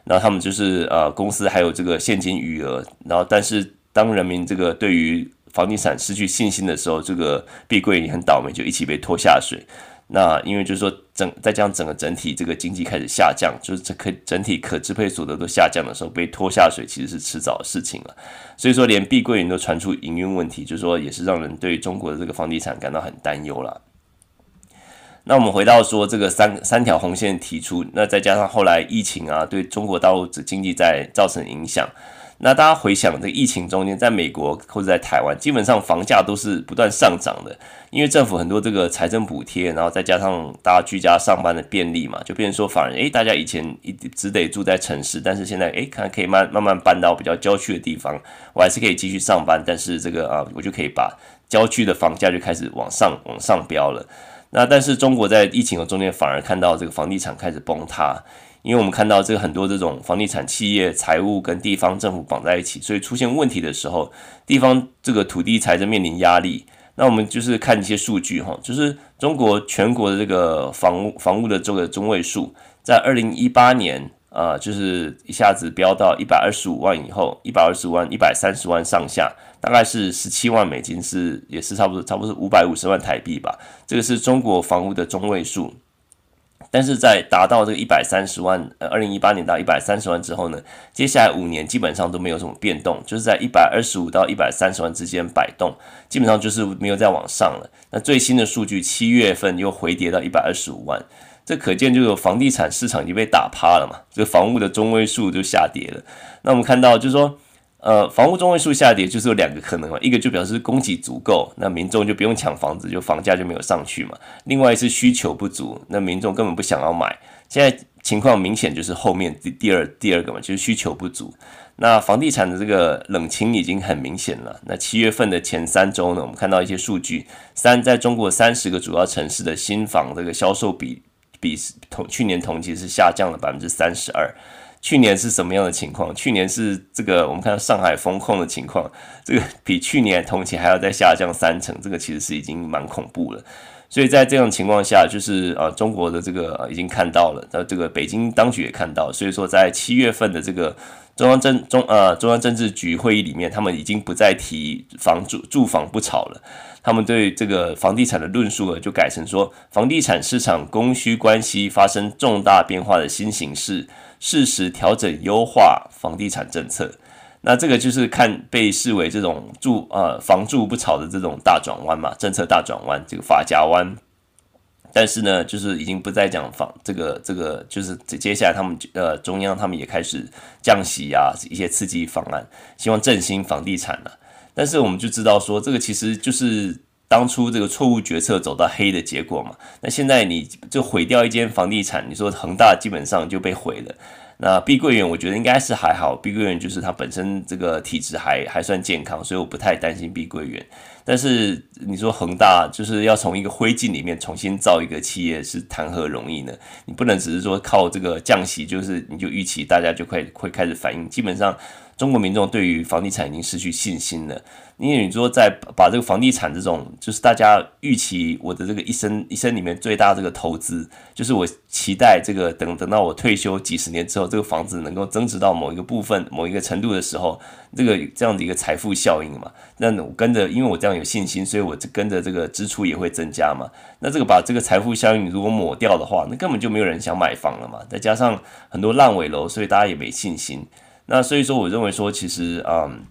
Speaker 1: 那他们就是呃公司还有这个现金余额，然后但是当人民这个对于房地产失去信心的时候，这个碧桂园很倒霉，就一起被拖下水。那因为就是说整再加上整个整体这个经济开始下降，就是这可整体可支配所得都下降的时候，被拖下水其实是迟早的事情了。所以说连碧桂园都传出营运问题，就是说也是让人对中国的这个房地产感到很担忧了。那我们回到说这个三三条红线提出，那再加上后来疫情啊，对中国大陆的经济在造成影响。那大家回想这个疫情中间，在美国或者在台湾，基本上房价都是不断上涨的，因为政府很多这个财政补贴，然后再加上大家居家上班的便利嘛，就变成说反而诶，大家以前一只得住在城市，但是现在诶，看可以慢慢慢搬到比较郊区的地方，我还是可以继续上班，但是这个啊，我就可以把郊区的房价就开始往上往上飙了。那但是中国在疫情的中间反而看到这个房地产开始崩塌。因为我们看到这个很多这种房地产企业财务跟地方政府绑在一起，所以出现问题的时候，地方这个土地财政面临压力。那我们就是看一些数据哈，就是中国全国的这个房屋房屋的这个中位数，在二零一八年啊、就是一下子飙到一百二十五万以后，一百二十五万、一百三十万上下，大概是十七万美金，是也是差不多，差不多是五百五十万台币吧。这个是中国房屋的中位数。但是在达到这个一百三十万，呃，二零一八年到一百三十万之后呢，接下来五年基本上都没有什么变动，就是在一百二十五到一百三十万之间摆动，基本上就是没有再往上了。那最新的数据，七月份又回跌到一百二十五万，这可见就是房地产市场已经被打趴了嘛，这个房屋的中位数就下跌了。那我们看到就是说。呃，房屋中位数下跌就是有两个可能嘛，一个就表示供给足够，那民众就不用抢房子，就房价就没有上去嘛。另外是需求不足，那民众根本不想要买。现在情况明显就是后面第第二第二个嘛，就是需求不足。那房地产的这个冷清已经很明显了。那七月份的前三周呢，我们看到一些数据，三在中国三十个主要城市的新房这个销售比比同去年同期是下降了百分之三十二。去年是什么样的情况？去年是这个，我们看到上海封控的情况，这个比去年同期还要再下降三成，这个其实是已经蛮恐怖了。所以在这样情况下，就是呃，中国的这个已经看到了，那这个北京当局也看到，所以说在七月份的这个中央政中呃中央政治局会议里面，他们已经不再提房住住房不炒了，他们对这个房地产的论述呢，就改成说，房地产市场供需关系发生重大变化的新形势。适时调整优化房地产政策，那这个就是看被视为这种住呃房住不炒的这种大转弯嘛，政策大转弯，这个法家弯。但是呢，就是已经不再讲房这个这个，就是接下来他们呃中央他们也开始降息啊，一些刺激方案，希望振兴房地产了。但是我们就知道说，这个其实就是。当初这个错误决策走到黑的结果嘛，那现在你就毁掉一间房地产，你说恒大基本上就被毁了。那碧桂园我觉得应该是还好，碧桂园就是它本身这个体质还还算健康，所以我不太担心碧桂园。但是你说恒大就是要从一个灰烬里面重新造一个企业，是谈何容易呢？你不能只是说靠这个降息，就是你就预期大家就会会开始反应，基本上。中国民众对于房地产已经失去信心了，因为你说在把这个房地产这种，就是大家预期我的这个一生一生里面最大这个投资，就是我期待这个等等到我退休几十年之后，这个房子能够增值到某一个部分、某一个程度的时候，这个这样的一个财富效应嘛。那我跟着，因为我这样有信心，所以我跟着这个支出也会增加嘛。那这个把这个财富效应如果抹掉的话，那根本就没有人想买房了嘛。再加上很多烂尾楼，所以大家也没信心。那所以说，我认为说，其实，嗯，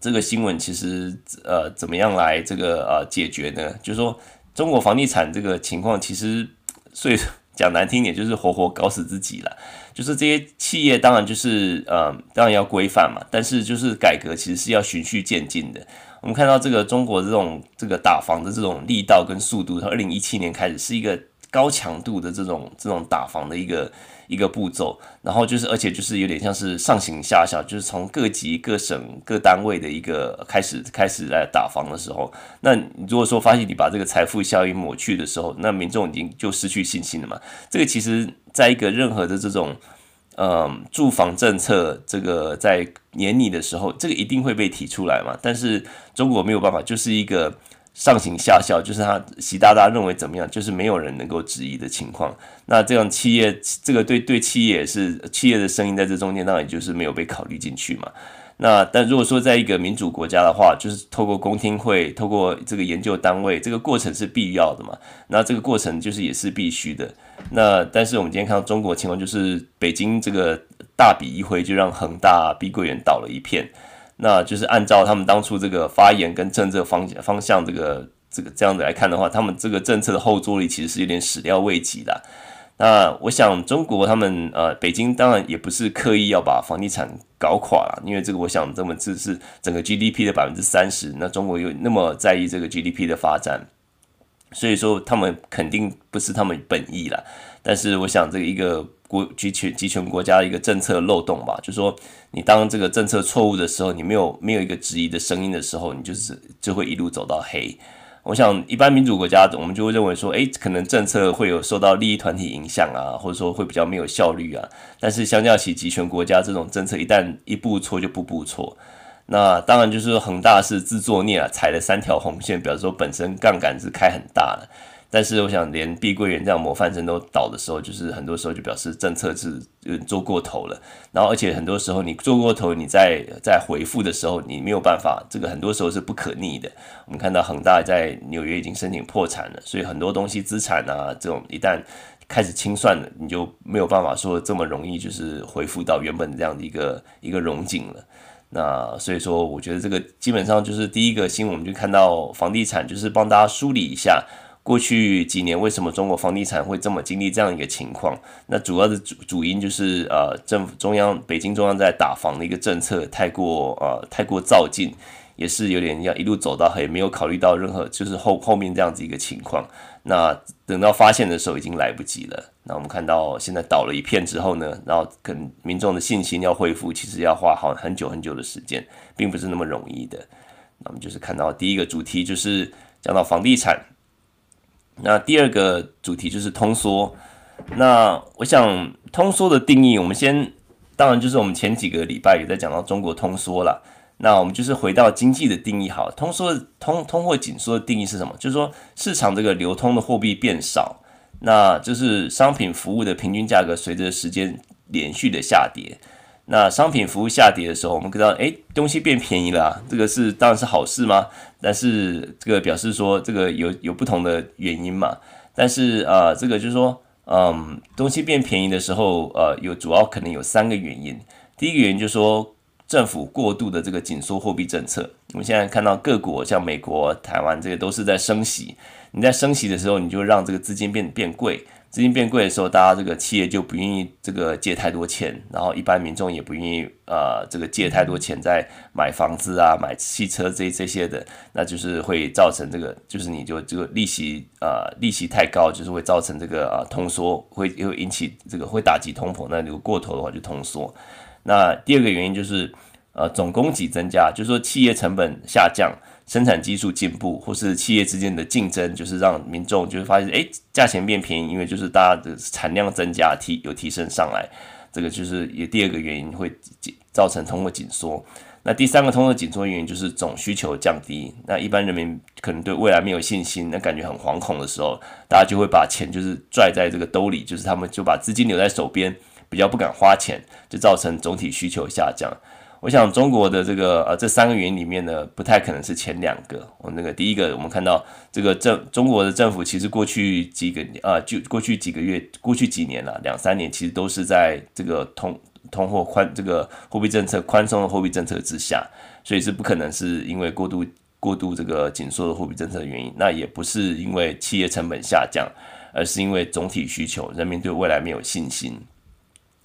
Speaker 1: 这个新闻其实，呃，怎么样来这个呃解决呢？就是说，中国房地产这个情况，其实，所以讲难听点，就是活活搞死自己了。就是这些企业，当然就是，呃，当然要规范嘛，但是就是改革其实是要循序渐进的。我们看到这个中国这种这个打房的这种力道跟速度，从二零一七年开始是一个高强度的这种这种打房的一个。一个步骤，然后就是，而且就是有点像是上行下效，就是从各级、各省、各单位的一个开始开始来打房的时候，那你如果说发现你把这个财富效应抹去的时候，那民众已经就失去信心了嘛。这个其实在一个任何的这种，嗯，住房政策，这个在年底的时候，这个一定会被提出来嘛。但是中国没有办法，就是一个。上行下效，就是他习大大认为怎么样，就是没有人能够质疑的情况。那这样企业，这个对对企业也是企业的声音在这中间，当然也就是没有被考虑进去嘛。那但如果说在一个民主国家的话，就是透过公听会，透过这个研究单位，这个过程是必要的嘛。那这个过程就是也是必须的。那但是我们今天看到中国情况，就是北京这个大笔一挥，就让恒大、碧桂园倒了一片。那就是按照他们当初这个发言跟政策方向方向这个这个这样子来看的话，他们这个政策的后坐力其实是有点始料未及的。那我想中国他们呃北京当然也不是刻意要把房地产搞垮了，因为这个我想这么这是整个 GDP 的百分之三十，那中国又那么在意这个 GDP 的发展，所以说他们肯定不是他们本意了。但是我想这个一个。国集权集权国家的一个政策漏洞吧，就是说你当这个政策错误的时候，你没有没有一个质疑的声音的时候，你就是就会一路走到黑。我想一般民主国家，我们就会认为说，诶，可能政策会有受到利益团体影响啊，或者说会比较没有效率啊。但是相较起集权国家，这种政策一旦一步错就步步错。那当然就是说恒大是自作孽啊，踩了三条红线，表示说本身杠杆是开很大的。但是我想，连碧桂园这样模范生都倒的时候，就是很多时候就表示政策是做过头了。然后，而且很多时候你做过头，你在在回复的时候，你没有办法，这个很多时候是不可逆的。我们看到恒大在纽约已经申请破产了，所以很多东西资产啊，这种一旦开始清算了，你就没有办法说这么容易就是回复到原本这样的一个一个荣景了。那所以说，我觉得这个基本上就是第一个新闻，我们就看到房地产，就是帮大家梳理一下。过去几年，为什么中国房地产会这么经历这样一个情况？那主要的主主因就是呃，政府中央北京中央在打房的一个政策太过呃太过造进，也是有点要一路走到黑，没有考虑到任何就是后后面这样子一个情况。那等到发现的时候已经来不及了。那我们看到现在倒了一片之后呢，然后跟民众的信心要恢复，其实要花好很久很久的时间，并不是那么容易的。那我们就是看到第一个主题就是讲到房地产。那第二个主题就是通缩。那我想通缩的定义，我们先当然就是我们前几个礼拜也在讲到中国通缩了。那我们就是回到经济的定义，好，通缩通通货紧缩的定义是什么？就是说市场这个流通的货币变少，那就是商品服务的平均价格随着时间连续的下跌。那商品服务下跌的时候，我们知道，哎，东西变便宜了啊，这个是当然是好事吗？但是这个表示说，这个有有不同的原因嘛。但是啊，这个就是说，嗯，东西变便宜的时候，呃，有主要可能有三个原因。第一个原因就是说，政府过度的这个紧缩货币政策。我们现在看到各国像美国、台湾这个都是在升息。你在升息的时候，你就让这个资金变变贵。资金变贵的时候，大家这个企业就不愿意这个借太多钱，然后一般民众也不愿意呃这个借太多钱在买房子啊、买汽车这这些的，那就是会造成这个就是你就这个利息呃利息太高，就是会造成这个呃通缩，会会引起这个会打击通膨，那如果过头的话就通缩。那第二个原因就是呃总供给增加，就是说企业成本下降。生产技术进步，或是企业之间的竞争，就是让民众就会发现，哎，价钱变便宜，因为就是大家的产量增加，提有提升上来，这个就是也第二个原因会造成通货紧缩。那第三个通货紧缩原因就是总需求降低，那一般人民可能对未来没有信心，那感觉很惶恐的时候，大家就会把钱就是拽在这个兜里，就是他们就把资金留在手边，比较不敢花钱，就造成总体需求下降。我想中国的这个呃这三个原因里面呢，不太可能是前两个。我那个第一个，我们看到这个政中国的政府其实过去几个呃就过去几个月、过去几年了，两三年其实都是在这个通通货宽这个货币政策宽松的货币政策之下，所以是不可能是因为过度过度这个紧缩的货币政策的原因，那也不是因为企业成本下降，而是因为总体需求，人民对未来没有信心，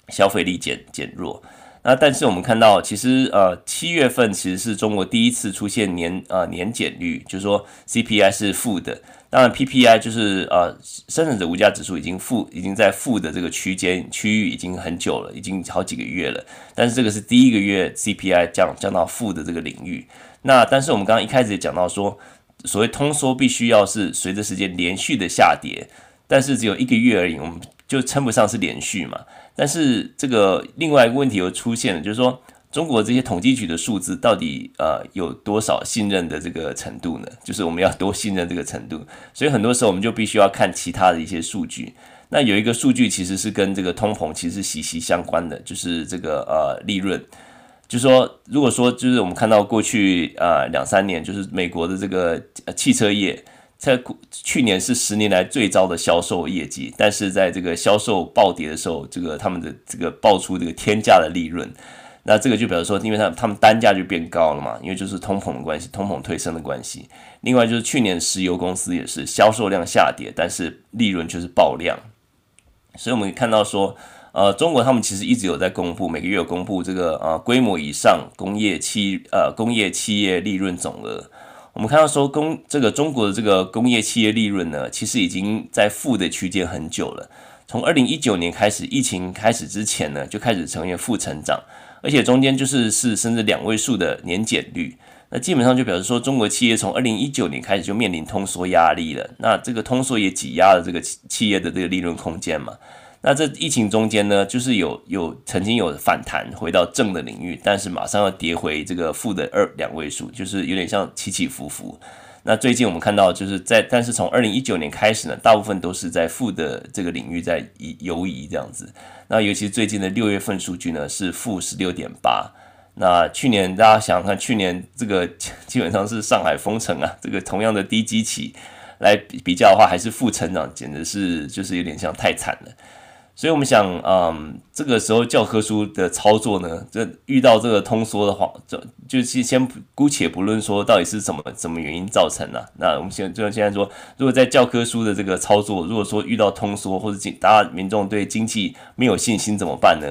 Speaker 1: 消费力减减弱。那但是我们看到，其实呃七月份其实是中国第一次出现年呃年减率，就是说 CPI 是负的。当然 PPI 就是呃生产者物价指数已经负，已经在负的这个区间区域已经很久了，已经好几个月了。但是这个是第一个月 CPI 降降到负的这个领域。那但是我们刚刚一开始也讲到说，所谓通缩必须要是随着时间连续的下跌，但是只有一个月而已，我们就称不上是连续嘛。但是这个另外一个问题又出现了，就是说中国这些统计局的数字到底呃有多少信任的这个程度呢？就是我们要多信任这个程度，所以很多时候我们就必须要看其他的一些数据。那有一个数据其实是跟这个通膨其实是息息相关的，就是这个呃利润。就是说如果说就是我们看到过去呃两三年，就是美国的这个汽车业。在去年是十年来最糟的销售业绩，但是在这个销售暴跌的时候，这个他们的这个爆出这个天价的利润，那这个就表示说，因为他他们单价就变高了嘛，因为就是通膨的关系，通膨推升的关系。另外就是去年石油公司也是销售量下跌，但是利润却是爆量，所以我们可以看到说，呃，中国他们其实一直有在公布，每个月有公布这个呃规模以上工业企呃工业企业利润总额。我们看到说工这个中国的这个工业企业利润呢，其实已经在负的区间很久了。从二零一九年开始，疫情开始之前呢，就开始呈现负成长，而且中间就是是甚至两位数的年减率。那基本上就表示说，中国企业从二零一九年开始就面临通缩压力了。那这个通缩也挤压了这个企业的这个利润空间嘛。那这疫情中间呢，就是有有曾经有反弹回到正的领域，但是马上要跌回这个负的二两位数，就是有点像起起伏伏。那最近我们看到，就是在但是从二零一九年开始呢，大部分都是在负的这个领域在移游移这样子。那尤其最近的六月份数据呢是负十六点八。那去年大家想想看，去年这个基本上是上海封城啊，这个同样的低基期来比较的话，还是负成长，简直是就是有点像太惨了。所以我们想，嗯，这个时候教科书的操作呢，这遇到这个通缩的话，就就先姑且不论说到底是什么什么原因造成的。那我们现就像现在说，如果在教科书的这个操作，如果说遇到通缩或者大家民众对经济没有信心怎么办呢？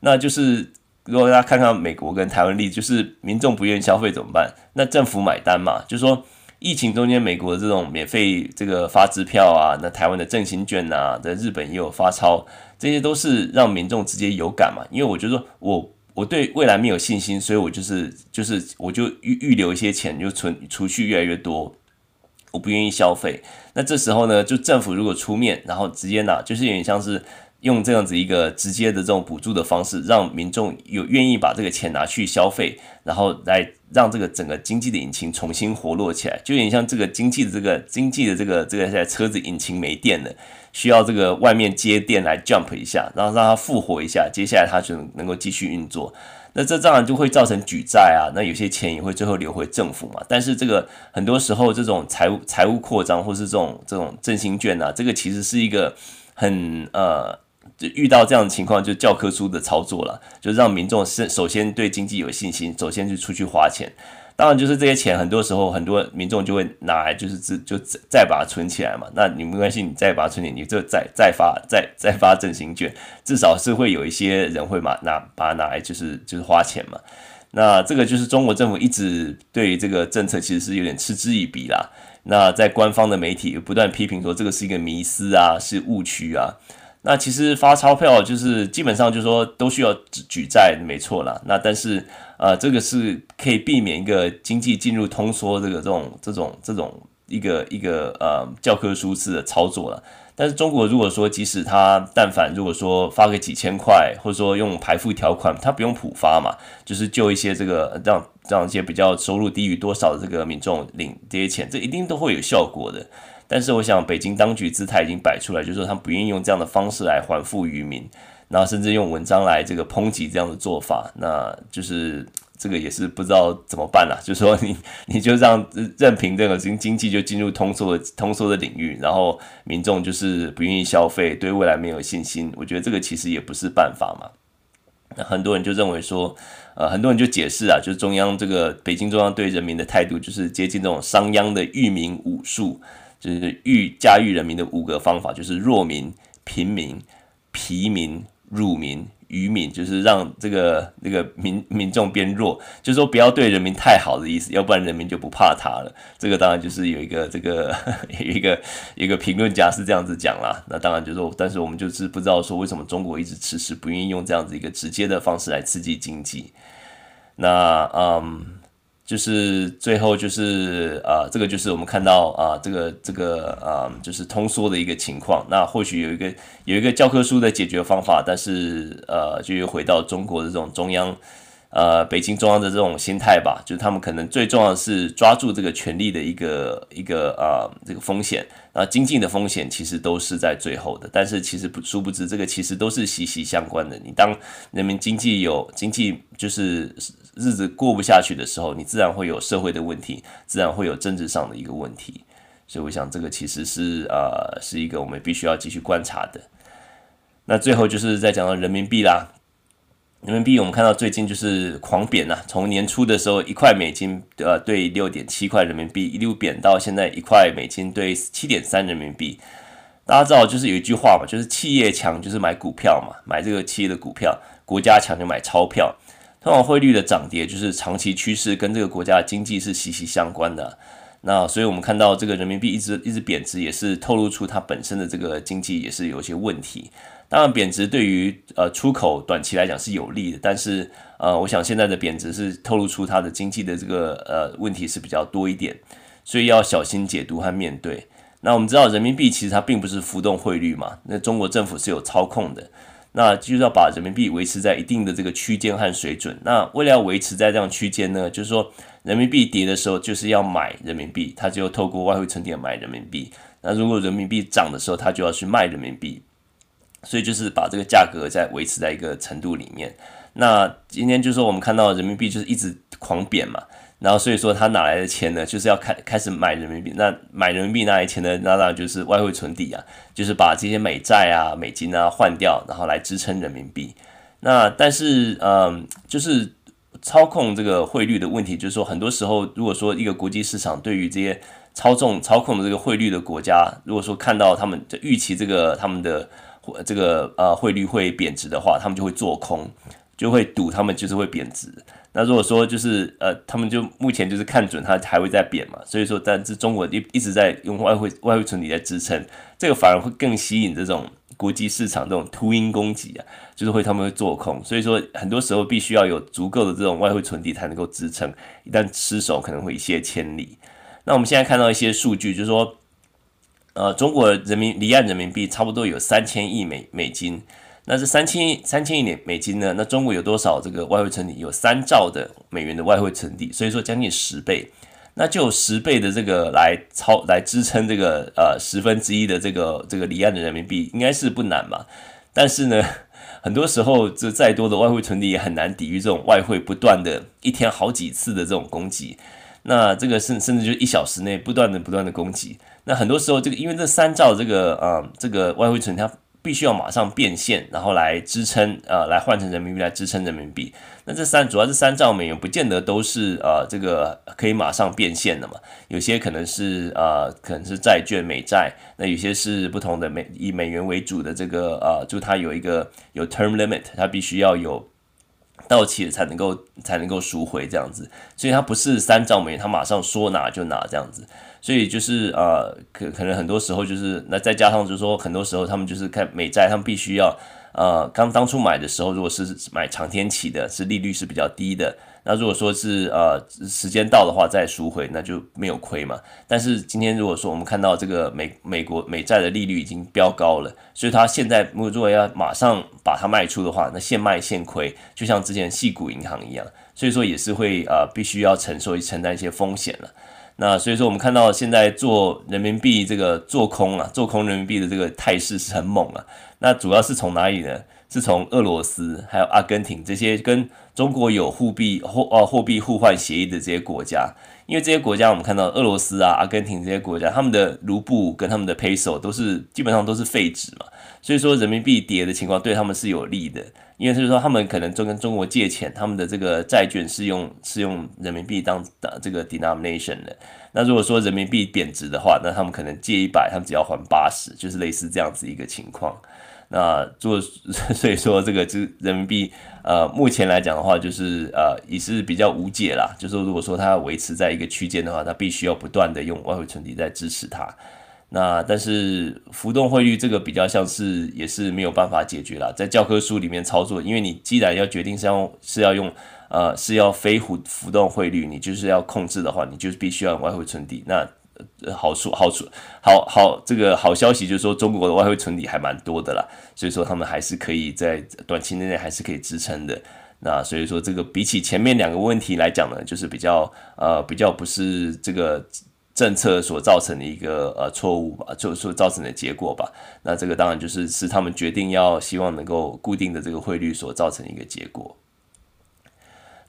Speaker 1: 那就是。如果大家看看美国跟台湾例子，就是民众不愿意消费怎么办？那政府买单嘛，就是说疫情中间，美国的这种免费这个发支票啊，那台湾的振兴券啊，在日本也有发钞，这些都是让民众直接有感嘛。因为我觉得我我对未来没有信心，所以我就是就是我就预预留一些钱，就存储蓄越来越多，我不愿意消费。那这时候呢，就政府如果出面，然后直接拿，就是有点像是。用这样子一个直接的这种补助的方式，让民众有愿意把这个钱拿去消费，然后来让这个整个经济的引擎重新活络起来，就有点像这个经济的这个经济的这个这个在车子引擎没电了，需要这个外面接电来 jump 一下，然后让它复活一下，接下来它就能够继续运作。那这当然就会造成举债啊，那有些钱也会最后流回政府嘛。但是这个很多时候这种财务财务扩张或是这种这种振兴券啊，这个其实是一个很呃。就遇到这样的情况，就教科书的操作了，就让民众是首先对经济有信心，首先就出去花钱。当然，就是这些钱，很多时候很多民众就会拿来，就是自就再再把它存起来嘛。那你没关系，你再把它存起来，你就再再发再再发振兴券，至少是会有一些人会把拿把它拿来，就是就是花钱嘛。那这个就是中国政府一直对于这个政策其实是有点嗤之以鼻啦。那在官方的媒体不断批评说这个是一个迷思啊，是误区啊。那其实发钞票就是基本上就是说都需要举债，没错啦。那但是呃，这个是可以避免一个经济进入通缩这个这种这种这种一个一个呃教科书式的操作了。但是中国如果说即使他但凡如果说发个几千块，或者说用排富条款，他不用普发嘛，就是就一些这个让让一些比较收入低于多少的这个民众领这些钱，这一定都会有效果的。但是我想，北京当局姿态已经摆出来，就是说他们不愿意用这样的方式来还富于民，然后甚至用文章来这个抨击这样的做法，那就是这个也是不知道怎么办了。就说你你就让任凭这个经经济就进入通缩的通缩的领域，然后民众就是不愿意消费，对未来没有信心，我觉得这个其实也不是办法嘛。那很多人就认为说，呃，很多人就解释啊，就是中央这个北京中央对人民的态度，就是接近这种商鞅的育民武术。就是育驾驭人民的五个方法，就是弱民、贫民、疲民、辱民、愚民，就是让这个那个民民众变弱，就是说不要对人民太好的意思，要不然人民就不怕他了。这个当然就是有一个这个有一个一个评论家是这样子讲啦。那当然就是说，但是我们就是不知道说为什么中国一直迟迟不愿意用这样子一个直接的方式来刺激经济。那嗯。就是最后就是啊，这个就是我们看到啊，这个这个啊，就是通缩的一个情况。那或许有一个有一个教科书的解决方法，但是呃，就又回到中国的这种中央。呃，北京中央的这种心态吧，就是他们可能最重要的是抓住这个权力的一个一个呃这个风险，啊，经济的风险其实都是在最后的。但是其实不殊不知，这个其实都是息息相关的。你当人民经济有经济就是日子过不下去的时候，你自然会有社会的问题，自然会有政治上的一个问题。所以我想，这个其实是呃是一个我们必须要继续观察的。那最后就是再讲到人民币啦。人民币，我们看到最近就是狂贬呐、从年初的时候一块美金呃兑六点七块人民币，一路贬到现在一块美金兑七点三人民币。大家知道，就是有一句话嘛，就是企业强就是买股票嘛，买这个企业的股票；国家强就买钞票。通常汇率的涨跌就是长期趋势，跟这个国家的经济是息息相关的。那所以我们看到这个人民币一直一直贬值，也是透露出它本身的这个经济也是有些问题。当然，贬值对于呃出口短期来讲是有利的，但是呃，我想现在的贬值是透露出它的经济的这个呃问题是比较多一点，所以要小心解读和面对。那我们知道人民币其实它并不是浮动汇率嘛，那中国政府是有操控的，那就是要把人民币维持在一定的这个区间和水准。那为了要维持在这样区间呢，就是说人民币跌的时候就是要买人民币，它就透过外汇存底买人民币。那如果人民币涨的时候，它就要去卖人民币。所以就是把这个价格在维持在一个程度里面。那今天就是说我们看到人民币就是一直狂贬嘛，然后所以说他哪来的钱呢？就是要开开始买人民币。那买人民币哪来钱呢？那当然就是外汇存底啊，就是把这些美债啊、美金啊换掉，然后来支撑人民币。那但是嗯，就是操控这个汇率的问题，就是说很多时候如果说一个国际市场对于这些操纵操控的这个汇率的国家，如果说看到他们预期这个他们的。这个呃汇率会贬值的话，他们就会做空，就会赌他们就是会贬值。那如果说就是呃，他们就目前就是看准它还会再贬嘛，所以说，但是中国一一直在用外汇外汇存底在支撑，这个反而会更吸引这种国际市场这种秃鹰攻击啊，就是会他们会做空。所以说，很多时候必须要有足够的这种外汇存底才能够支撑，一旦失守可能会一泻千里。那我们现在看到一些数据，就是说。呃，中国人民离岸人民币差不多有三千亿美美金，那这三千三千亿美美金呢？那中国有多少这个外汇存底？有三兆的美元的外汇存底，所以说将近十倍，那就十倍的这个来超来支撑这个呃十分之一的这个这个离岸的人民币，应该是不难吧？但是呢，很多时候这再多的外汇存底也很难抵御这种外汇不断的一天好几次的这种攻击。那这个甚甚至就一小时内不断的不断的攻击，那很多时候这个因为这三兆这个呃这个外汇存它必须要马上变现，然后来支撑呃来换成人民币来支撑人民币。那这三主要是三兆美元，不见得都是呃这个可以马上变现的嘛，有些可能是呃可能是债券美债，那有些是不同的美以美元为主的这个呃就它有一个有 term limit，它必须要有。到期了才能够才能够赎回这样子，所以它不是三兆美元，它马上说拿就拿这样子，所以就是呃，可可能很多时候就是那再加上就是说很多时候他们就是看美债，他们必须要呃刚当初买的时候，如果是买长天期的，是利率是比较低的。那如果说是呃时间到的话再赎回，那就没有亏嘛。但是今天如果说我们看到这个美美国美债的利率已经飙高了，所以它现在如果要马上把它卖出的话，那现卖现亏，就像之前细谷银行一样，所以说也是会呃必须要承受承担一些风险了。那所以说我们看到现在做人民币这个做空啊，做空人民币的这个态势是很猛啊。那主要是从哪里呢？是从俄罗斯还有阿根廷这些跟中国有货币货呃货币互换协议的这些国家，因为这些国家我们看到俄罗斯啊、阿根廷这些国家，他们的卢布跟他们的 peso 都是基本上都是废纸嘛，所以说人民币跌的情况对他们是有利的，因为就是说他们可能就跟中国借钱，他们的这个债券是用是用人民币当的这个 denomination 的，那如果说人民币贬值的话，那他们可能借一百，他们只要还八十，就是类似这样子一个情况。那做 所以说这个就人民币，呃，目前来讲的话，就是呃也是比较无解啦。就是如果说它要维持在一个区间的话，它必须要不断的用外汇存底在支持它。那但是浮动汇率这个比较像是也是没有办法解决啦，在教科书里面操作，因为你既然要决定是要是要用呃是要非浮浮动汇率，你就是要控制的话，你就必须要用外汇存底。那好处好处好好，这个好消息就是说，中国的外汇存底还蛮多的啦，所以说他们还是可以在短期内内还是可以支撑的。那所以说，这个比起前面两个问题来讲呢，就是比较呃比较不是这个政策所造成的一个呃错误吧，就所造成的结果吧。那这个当然就是是他们决定要希望能够固定的这个汇率所造成的一个结果。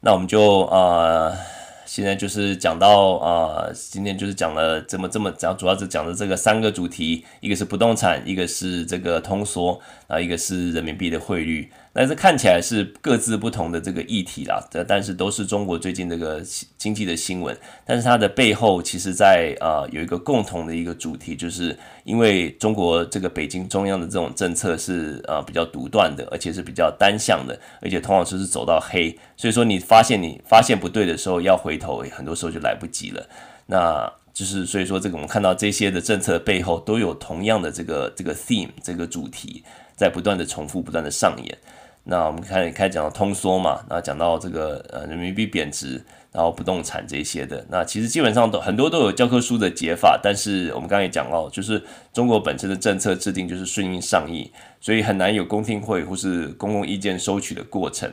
Speaker 1: 那我们就呃。现在就是讲到啊、今天就是讲了这么这么讲，主要是讲的这个三个主题，一个是不动产，一个是这个通缩，啊，一个是人民币的汇率。但是看起来是各自不同的这个议题啦，但是都是中国最近这个经济的新闻。但是它的背后，其实在呃有一个共同的一个主题，就是因为中国这个北京中央的这种政策是呃比较独断的，而且是比较单向的，而且通常就是走到黑。所以说你发现你发现不对的时候，要回头，很多时候就来不及了。那就是所以说这个我们看到这些的政策背后都有同样的这个这个 theme 这个主题在不断的重复，不断的上演。那我们开始开讲到通缩嘛，那讲到这个呃人民币贬值，然后不动产这些的，那其实基本上都很多都有教科书的解法，但是我们刚才也讲到，就是中国本身的政策制定就是顺应上意，所以很难有公听会或是公共意见收取的过程。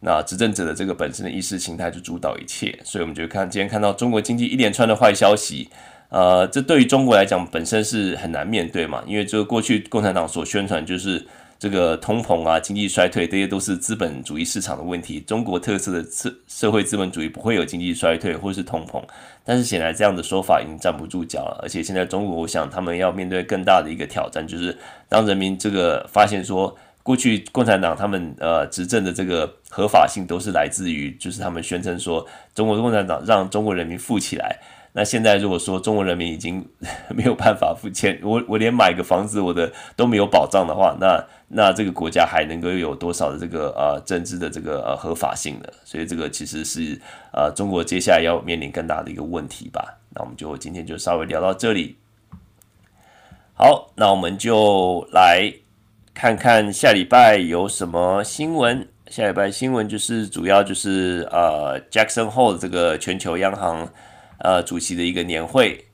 Speaker 1: 那执政者的这个本身的意识形态就主导一切，所以我们就看今天看到中国经济一连串的坏消息，呃，这对于中国来讲本身是很难面对嘛，因为这个过去共产党所宣传就是。这个通膨啊，经济衰退，这些都是资本主义市场的问题。中国特色的社社会资本主义不会有经济衰退或是通膨，但是显然这样的说法已经站不住脚了。而且现在中国，我想他们要面对更大的一个挑战，就是当人民这个发现说，过去共产党他们呃执政的这个合法性都是来自于，就是他们宣称说中国共产党让中国人民富起来。那现在如果说中国人民已经 没有办法付钱，我我连买个房子我的都没有保障的话，那那这个国家还能够有多少的这个呃政治的这个呃合法性呢？所以这个其实是呃中国接下来要面临更大的一个问题吧。那我们就今天就稍微聊到这里。好，那我们就来看看下礼拜有什么新闻。下礼拜新闻就是主要就是呃 Jackson Hole 这个全球央行。呃，主席的一个年会，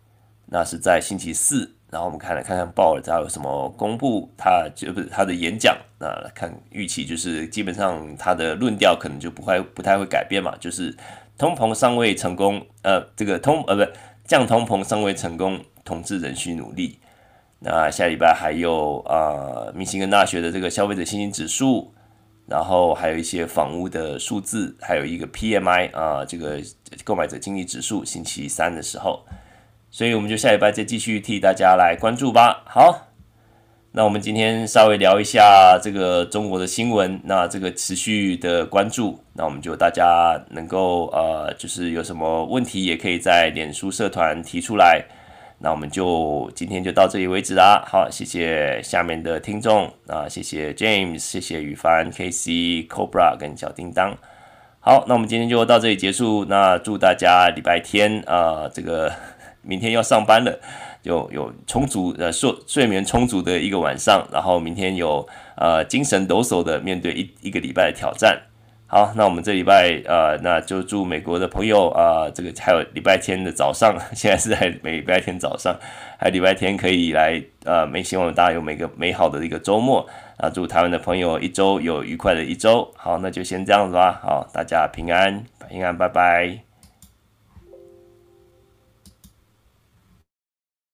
Speaker 1: 那是在星期四。然后我们看来看看鲍尔他有什么公布，他就不是他的演讲。那看预期就是基本上他的论调可能就不会不太会改变嘛，就是通膨尚未成功，呃，这个通呃不降通膨尚未成功，统治仍需努力。那下礼拜还有啊，密西根大学的这个消费者信心指数。然后还有一些房屋的数字，还有一个 PMI 啊，这个购买者经济指数，星期三的时候，所以我们就下礼拜再继续替大家来关注吧。好，那我们今天稍微聊一下这个中国的新闻，那这个持续的关注，那我们就大家能够呃，就是有什么问题也可以在脸书社团提出来。那我们就今天就到这里为止啦。好，谢谢下面的听众啊，谢谢 James，谢谢宇凡、KC、Cobra 跟小叮当。好，那我们今天就到这里结束。那祝大家礼拜天啊，这个 明天要上班了，有有充足呃睡睡眠充足的一个晚上，然后明天有呃精神抖擞的面对一一个礼拜的挑战。好，那我们这礼拜呃，那就祝美国的朋友啊、这个还有礼拜天的早上，现在是在每礼拜天早上，还有礼拜天可以来呃，没希望大家有每个美好的一个周末啊，祝台湾的朋友一周有愉快的一周。好，那就先这样子吧。好，大家平安，平安，拜拜。